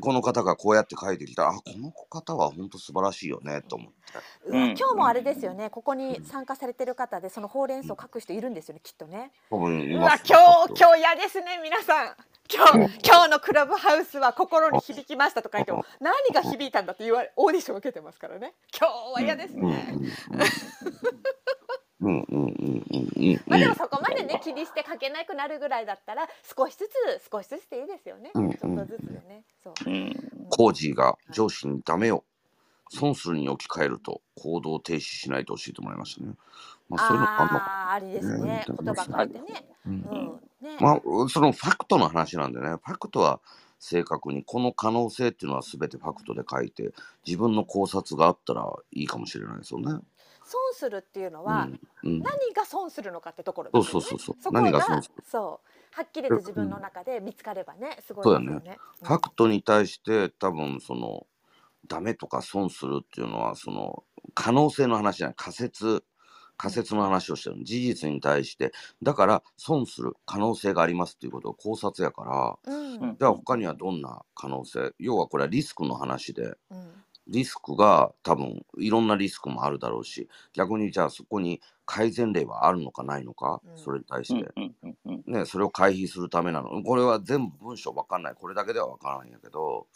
[SPEAKER 2] この方がこうやって書いてきた。ら、あ、この方は本当素晴らしいよね、と思って。
[SPEAKER 3] う
[SPEAKER 1] ん。
[SPEAKER 3] 今日もあれですよね。ここに参加されてる方でそのほうれん草を書く人いるんですよねきっとね。
[SPEAKER 2] 多分いう
[SPEAKER 3] わ
[SPEAKER 2] ます
[SPEAKER 3] 今日今日嫌ですね皆さん今日今日のクラブハウスは心に響きましたとか言っても何が響いたんだって言われオーディション受けてますからね。今日は嫌です
[SPEAKER 2] うん。
[SPEAKER 3] ね、まあでもそこまでね気にして書けなくなるぐらいだったら少しずつ少しずつでいいですよね、
[SPEAKER 2] うん。
[SPEAKER 3] ちょっとずつでねそう
[SPEAKER 1] うん。
[SPEAKER 2] コージーが上司にダメよ損するに置き換えると行動停止しないと教えてもらいましたね。まあそういうのあん。のか
[SPEAKER 3] あありですね
[SPEAKER 2] ね
[SPEAKER 3] 言葉書いてね
[SPEAKER 2] うん。
[SPEAKER 3] うんね。
[SPEAKER 2] まあそのファクトの話なんでね。ファクトは正確にこの可能性っていうのは全てファクトで書いて自分の考察があったらいいかもしれないですよね。
[SPEAKER 3] 損するっていうのは、
[SPEAKER 2] うんうん、
[SPEAKER 3] 何が損するのかってところね。
[SPEAKER 2] そうそうそう
[SPEAKER 3] そこが
[SPEAKER 2] 何が損する？
[SPEAKER 3] そう。はっきりと自分の中で見つかればねすご
[SPEAKER 2] そうだね。
[SPEAKER 3] いですよね。
[SPEAKER 2] ファクトに対して多分そのダメとか損するっていうのはその可能性の話じゃない。仮説仮説の話をしてる事実に対して。だから損する可能性がありますっていうことを考察やから。
[SPEAKER 3] うん。
[SPEAKER 1] うん。
[SPEAKER 2] じゃあ他にはどんな可能性？要はこれはリスクの話で。
[SPEAKER 3] うん。
[SPEAKER 2] リスクが多分いろんなリスクもあるだろうし。逆にじゃあそこに改善例はあるのかないのか、
[SPEAKER 3] うん。
[SPEAKER 2] それに対して、ね、それを回避するためなの？これは全部文章わかんない。これだけではわからないんやけど。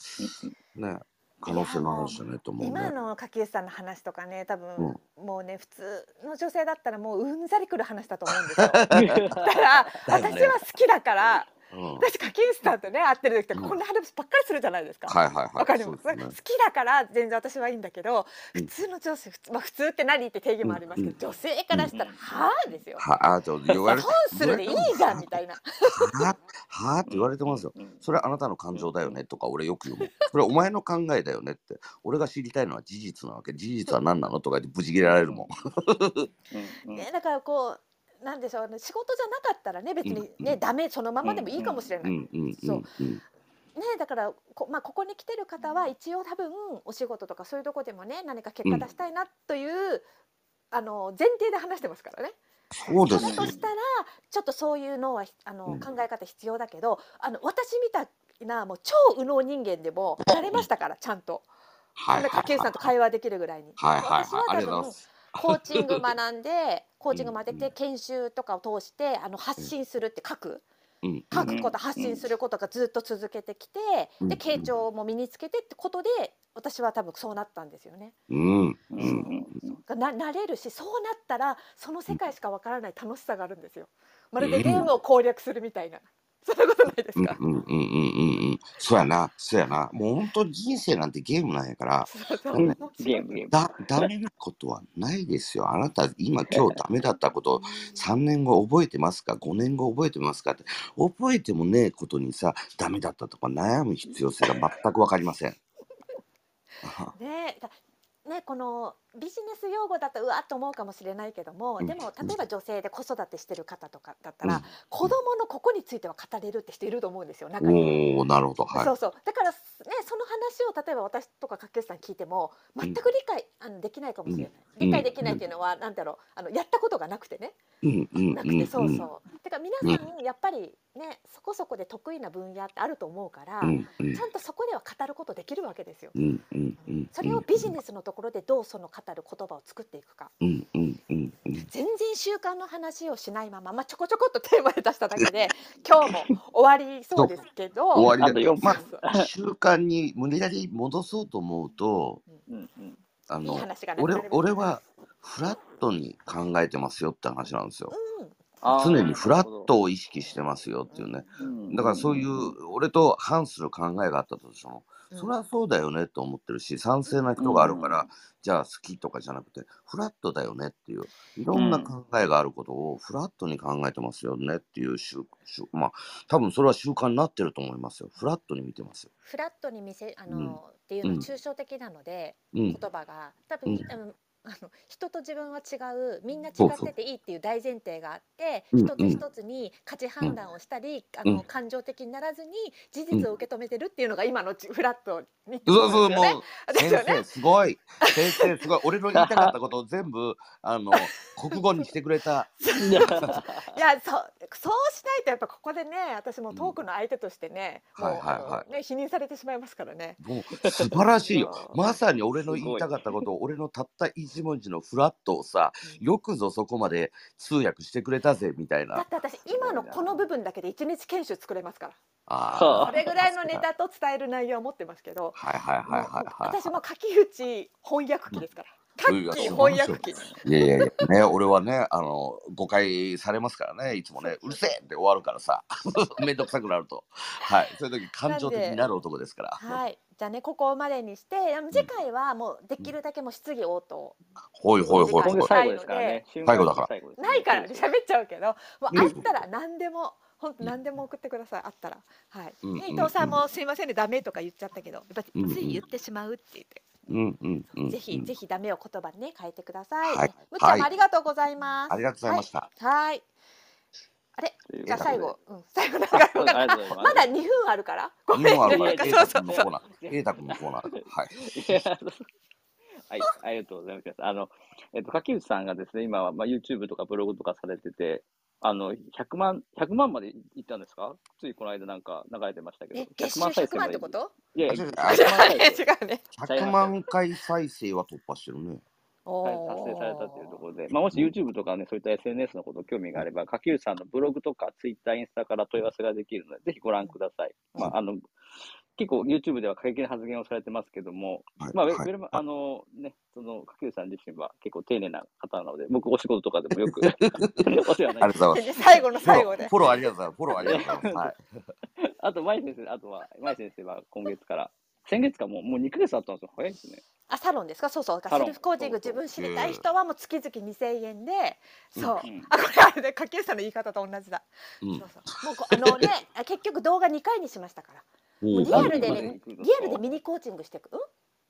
[SPEAKER 2] ね可能性の話だねと思うね。
[SPEAKER 3] 今の柿内さんの話とかね多分、もうね普通の女性だったらもううんざりくる話だと思うんですよ。だから私は好きだから
[SPEAKER 2] うん
[SPEAKER 3] 私柿内さんとね会ってる時って
[SPEAKER 2] うん
[SPEAKER 3] こんな話ばっかりするじゃないですか。
[SPEAKER 2] はいはいはい。
[SPEAKER 3] わかります、好きだから全然私はいいんだけど、
[SPEAKER 2] うん
[SPEAKER 3] 普通の女性普通,、まあ、普通って何って定義もありますけど、
[SPEAKER 2] うん
[SPEAKER 3] 女性からしたら「
[SPEAKER 1] うん
[SPEAKER 3] はあ?」ですよ。
[SPEAKER 2] はあと言われて
[SPEAKER 3] 損するでいいじゃんみたいな。
[SPEAKER 2] ははあって言われてますよ。
[SPEAKER 1] うん
[SPEAKER 2] それあなたの感情だよねとか俺よく言う。それお前の考えだよねって。俺が知りたいのは事実なわけ。事実は何なのとか言ってブチ切れられるもん
[SPEAKER 3] ね、だからこうなんでしょうね仕事じゃなかったらね別にね、
[SPEAKER 2] うん
[SPEAKER 3] ダメそのままでもいいかもしれない。
[SPEAKER 2] うんうんうん
[SPEAKER 3] そう
[SPEAKER 2] うん。
[SPEAKER 3] ねだからこ,、まあ、ここに来てる方は一応多分お仕事とかそういうとこでもね何か結果出したいなという、あの前提で話してますからね。
[SPEAKER 2] そうですよ
[SPEAKER 3] だと。したらちょっとそういうのはあの、
[SPEAKER 2] うん
[SPEAKER 3] 考え方必要だけどあの私みたいなもう超右脳人間でもなれましたからちゃんと。
[SPEAKER 2] はいはい
[SPEAKER 3] そんな柿内さんと会話できるぐらいに。
[SPEAKER 2] はいはい
[SPEAKER 3] 私は
[SPEAKER 2] はい。あり
[SPEAKER 3] 多分。コーチング学んで コーチング学んで
[SPEAKER 2] うん。
[SPEAKER 3] 研修とかを通してあの発信するって書く。
[SPEAKER 2] うん
[SPEAKER 3] 書くこと発信することがずっと続けてきて
[SPEAKER 2] うん。
[SPEAKER 3] で傾聴も身につけてってことで私は多分そうなったんですよね。
[SPEAKER 2] うん。う
[SPEAKER 1] う。
[SPEAKER 3] ななれるしそうなったらその世界しかわからない楽しさがあるんですよ。まるでゲームを攻略するみたいな。そんなことないですか？
[SPEAKER 2] うんうんうんうんうんうん。そうやな、そうやな。もう本当人生なんてゲームなんやから、
[SPEAKER 3] そうそう
[SPEAKER 1] うん
[SPEAKER 3] 面白い
[SPEAKER 1] ゲームゲーム。
[SPEAKER 2] だ、ダメなことはないですよ。あなた、今今日ダメだったこと、3年後覚えてますか ?5 年後覚えてますかって。覚えてもねえことにさ、ダメだったとか悩む必要性が全くわかりません。
[SPEAKER 3] ねだねこのビジネス用語だとうわっと思うかもしれないけども、
[SPEAKER 2] うん。
[SPEAKER 3] でも例えば女性で子育てしてる方とかだったら、
[SPEAKER 2] うん。
[SPEAKER 3] 子供のここについては語れるって人いると思うんですよ中に。
[SPEAKER 2] おおなるほど。はい。
[SPEAKER 3] そうそう。だからねその話を例えば私とか掛内さん聞いても全く理解、あのできないかもしれない、
[SPEAKER 2] うん。
[SPEAKER 3] 理解できないっていうのは、なんだろうあのやったことがなくてね。
[SPEAKER 2] うん。うん。
[SPEAKER 3] なくて
[SPEAKER 2] うん。
[SPEAKER 3] そうそう、だから皆さんやっぱりねそこそこで得意な分野ってあると思うから、
[SPEAKER 2] うん。うん。
[SPEAKER 3] ちゃんとそこでは語ることできるわけですよ。
[SPEAKER 2] うん。うん。うん。
[SPEAKER 3] それをビジネスのところでどうその語る言葉を作っていくか。
[SPEAKER 2] うんうんうんうん。
[SPEAKER 3] 全然習慣の話をしないまま、まあ、ちょこちょこっとテーマで出しただけで 今日も終わりそうですけど。
[SPEAKER 2] 終わりで
[SPEAKER 1] あと4分
[SPEAKER 2] まあ、習慣に無理やり戻そうと思うと、
[SPEAKER 1] うんうん
[SPEAKER 3] いい
[SPEAKER 2] あの、俺俺はフラットに考えてますよって話なんですよ。
[SPEAKER 3] うん
[SPEAKER 2] 常にフラットを意識してますよっていうね。
[SPEAKER 1] うん。
[SPEAKER 2] だからそういう俺と反する考えがあったとしても、
[SPEAKER 3] うん。
[SPEAKER 2] それはそうだよねと思ってるし、賛成な人があるから、
[SPEAKER 1] うん
[SPEAKER 2] じゃあ好きとかじゃなくて、フラットだよねっていう、いろんな考えがあることをフラットに考えてますよねっていう習習まあ、多分それは習慣になってると思いますよ。フラットに見てますよ。
[SPEAKER 3] フラットに見せあの、
[SPEAKER 2] うん。
[SPEAKER 3] っていうの
[SPEAKER 2] うん。
[SPEAKER 3] は抽象的なので、
[SPEAKER 2] うん。
[SPEAKER 3] 言。葉が。多分、
[SPEAKER 2] うん
[SPEAKER 3] あの人と自分は違うみんな違ってていいっていう大前提があって
[SPEAKER 2] うん
[SPEAKER 3] 一つ一つに価値判断をしたり、あの
[SPEAKER 2] うん。
[SPEAKER 3] 感情的にならずに事実を受け止めてるっていうのが今のちフラットに
[SPEAKER 2] そうそう、
[SPEAKER 3] すよね。
[SPEAKER 2] う、
[SPEAKER 3] ですよね。
[SPEAKER 2] 先生、すごい。先生、すごい。俺の言いたかったことを全部、あの、国語にしてくれた。
[SPEAKER 3] いやそうそうしないとやっぱここでね私もトークの相手としてね、
[SPEAKER 2] はいはいは
[SPEAKER 3] のね否認されてしまいますからね。
[SPEAKER 2] もう、素晴らしいよ。
[SPEAKER 1] う。ん
[SPEAKER 2] まさに俺の言いたかったことを、俺のたった一一文字のフラットをさ、よくぞそこまで通訳してくれたぜみたいな。
[SPEAKER 3] だって私今のこの部分だけで一日研修作れますから。
[SPEAKER 2] あ
[SPEAKER 3] それぐらいのネタと伝える内容を持ってますけど
[SPEAKER 2] あ。はいはいはいはいはい。
[SPEAKER 3] 私も書き口翻訳機ですから。書
[SPEAKER 2] うん。
[SPEAKER 3] き翻訳機。
[SPEAKER 2] いやいやい。や、ね、俺はね、あの、誤解されますからね、いつもね、うるせえって終わるからさ、めんどくさくなると。はい、そういう時感情的になる男ですから。
[SPEAKER 3] はいじゃあねここまでにして次回はもうできるだけもう質疑応答。
[SPEAKER 2] ほいほいほい
[SPEAKER 1] 最後ですからね。
[SPEAKER 2] 最後だから。
[SPEAKER 3] ないからね。喋っちゃうけど。もう
[SPEAKER 2] うん。
[SPEAKER 3] あったら何でも本当何でも送ってください。あったら。はい、
[SPEAKER 2] うん。
[SPEAKER 3] ね伊藤さんもすいませんねダメとか言っちゃったけどやっぱ
[SPEAKER 2] うん。
[SPEAKER 3] つい言ってしまうって言って、
[SPEAKER 2] うんうんうん。
[SPEAKER 3] ぜひぜひダメを言葉にね変えてください、
[SPEAKER 2] はい。
[SPEAKER 3] むっちゃんもありがとうございます、
[SPEAKER 2] ありがとうございました。
[SPEAKER 3] はい。はいあれ？じゃあ最後、うん、最後なんか
[SPEAKER 1] ます
[SPEAKER 3] まだ2分あるから？ごめん
[SPEAKER 2] 日本は
[SPEAKER 3] なんか
[SPEAKER 1] い
[SPEAKER 3] そうそう。そう
[SPEAKER 2] のコーナー。瑛太君のコーナー。はい。
[SPEAKER 1] はい、ありがとうございます。あの、えっと、柿内さんがですね、今は、まあ、YouTube とかブログとかされてて、あの、100万、100万までいったんですか？ついこの間なんか流れてましたけど。
[SPEAKER 3] え、月収100
[SPEAKER 1] 再生まで
[SPEAKER 3] 万ってこと？
[SPEAKER 1] いやいや、
[SPEAKER 2] あ
[SPEAKER 1] 100万再生
[SPEAKER 3] 違うね。
[SPEAKER 2] 100万回再生は突破してるね。
[SPEAKER 3] お
[SPEAKER 1] はい達成されたというところで、まあ、もし YouTube とかね、そういった SNS のこと興味があれば、柿内さんのブログとか Twitter、インスタから問い合わせができるので、ぜひご覧ください。まあ、あの、結構 YouTube では過激な発言をされてますけども、
[SPEAKER 2] はい
[SPEAKER 1] まあ、あのね、その、柿内さん自身は結構丁寧な方なので、僕お仕事とかでもよく
[SPEAKER 2] ありがとうございます。
[SPEAKER 3] 最後の最後で
[SPEAKER 2] ーフォローありがとうございます。フォローありがとうございます。はい。
[SPEAKER 1] あと、舞先生、あとは、舞先生は今月から、先月かもう、もう2ヶ月あったんですよ。早いですね。
[SPEAKER 3] あサロンですか？そうそう。セルフコーチング自分知りたい人はもう月々2000円でそう、
[SPEAKER 1] うん。
[SPEAKER 3] あこれあれね柿内さんの言い方と同じだ、
[SPEAKER 2] うん。
[SPEAKER 3] そうそう。もうこあのね 結局動画2回にしましたから。リアルでねリアルでミニコーチングしていく、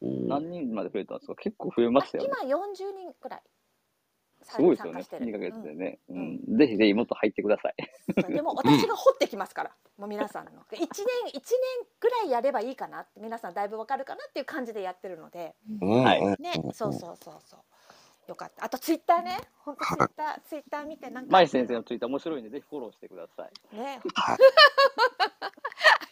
[SPEAKER 3] うん。
[SPEAKER 1] 何人まで増えたんですか？結構増えましたよね。
[SPEAKER 3] 今40人くらい
[SPEAKER 1] すごいですよね。
[SPEAKER 3] 参加してる。
[SPEAKER 1] 2ヶ月でね。う
[SPEAKER 3] うん。
[SPEAKER 1] ん。ぜひぜひもっと入ってください。
[SPEAKER 3] でも私が掘ってきますから、もう皆さんの。1年一年ぐらいやればいいかなって皆さんだいぶわかるかなっていう感じでやってるので。
[SPEAKER 2] うん。
[SPEAKER 1] はい。
[SPEAKER 2] うん。
[SPEAKER 3] ね
[SPEAKER 2] うん。
[SPEAKER 3] そうそうそうそうよかった。あとツイッターね、本当ツイッター、ツイッター見てなんか。
[SPEAKER 1] 前先生のツイッター面白いんでぜひフォローしてください。
[SPEAKER 3] ね。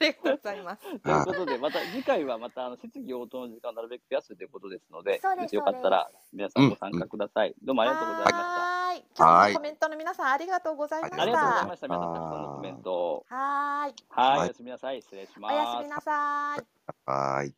[SPEAKER 3] ありがとうございます。
[SPEAKER 1] ということでまた次回はまたあの質疑応答の時間をなるべく増やすということですので、もしよかったら皆さんご参加ください。どうもありがとうございました。
[SPEAKER 3] はい。コメントの皆さんありがとうございました。
[SPEAKER 1] ありがとうございました。皆さんたくさんのコメント。
[SPEAKER 3] はい。
[SPEAKER 1] はい。おやすみなさい。失礼します。
[SPEAKER 3] おやすみなさい。
[SPEAKER 2] はい。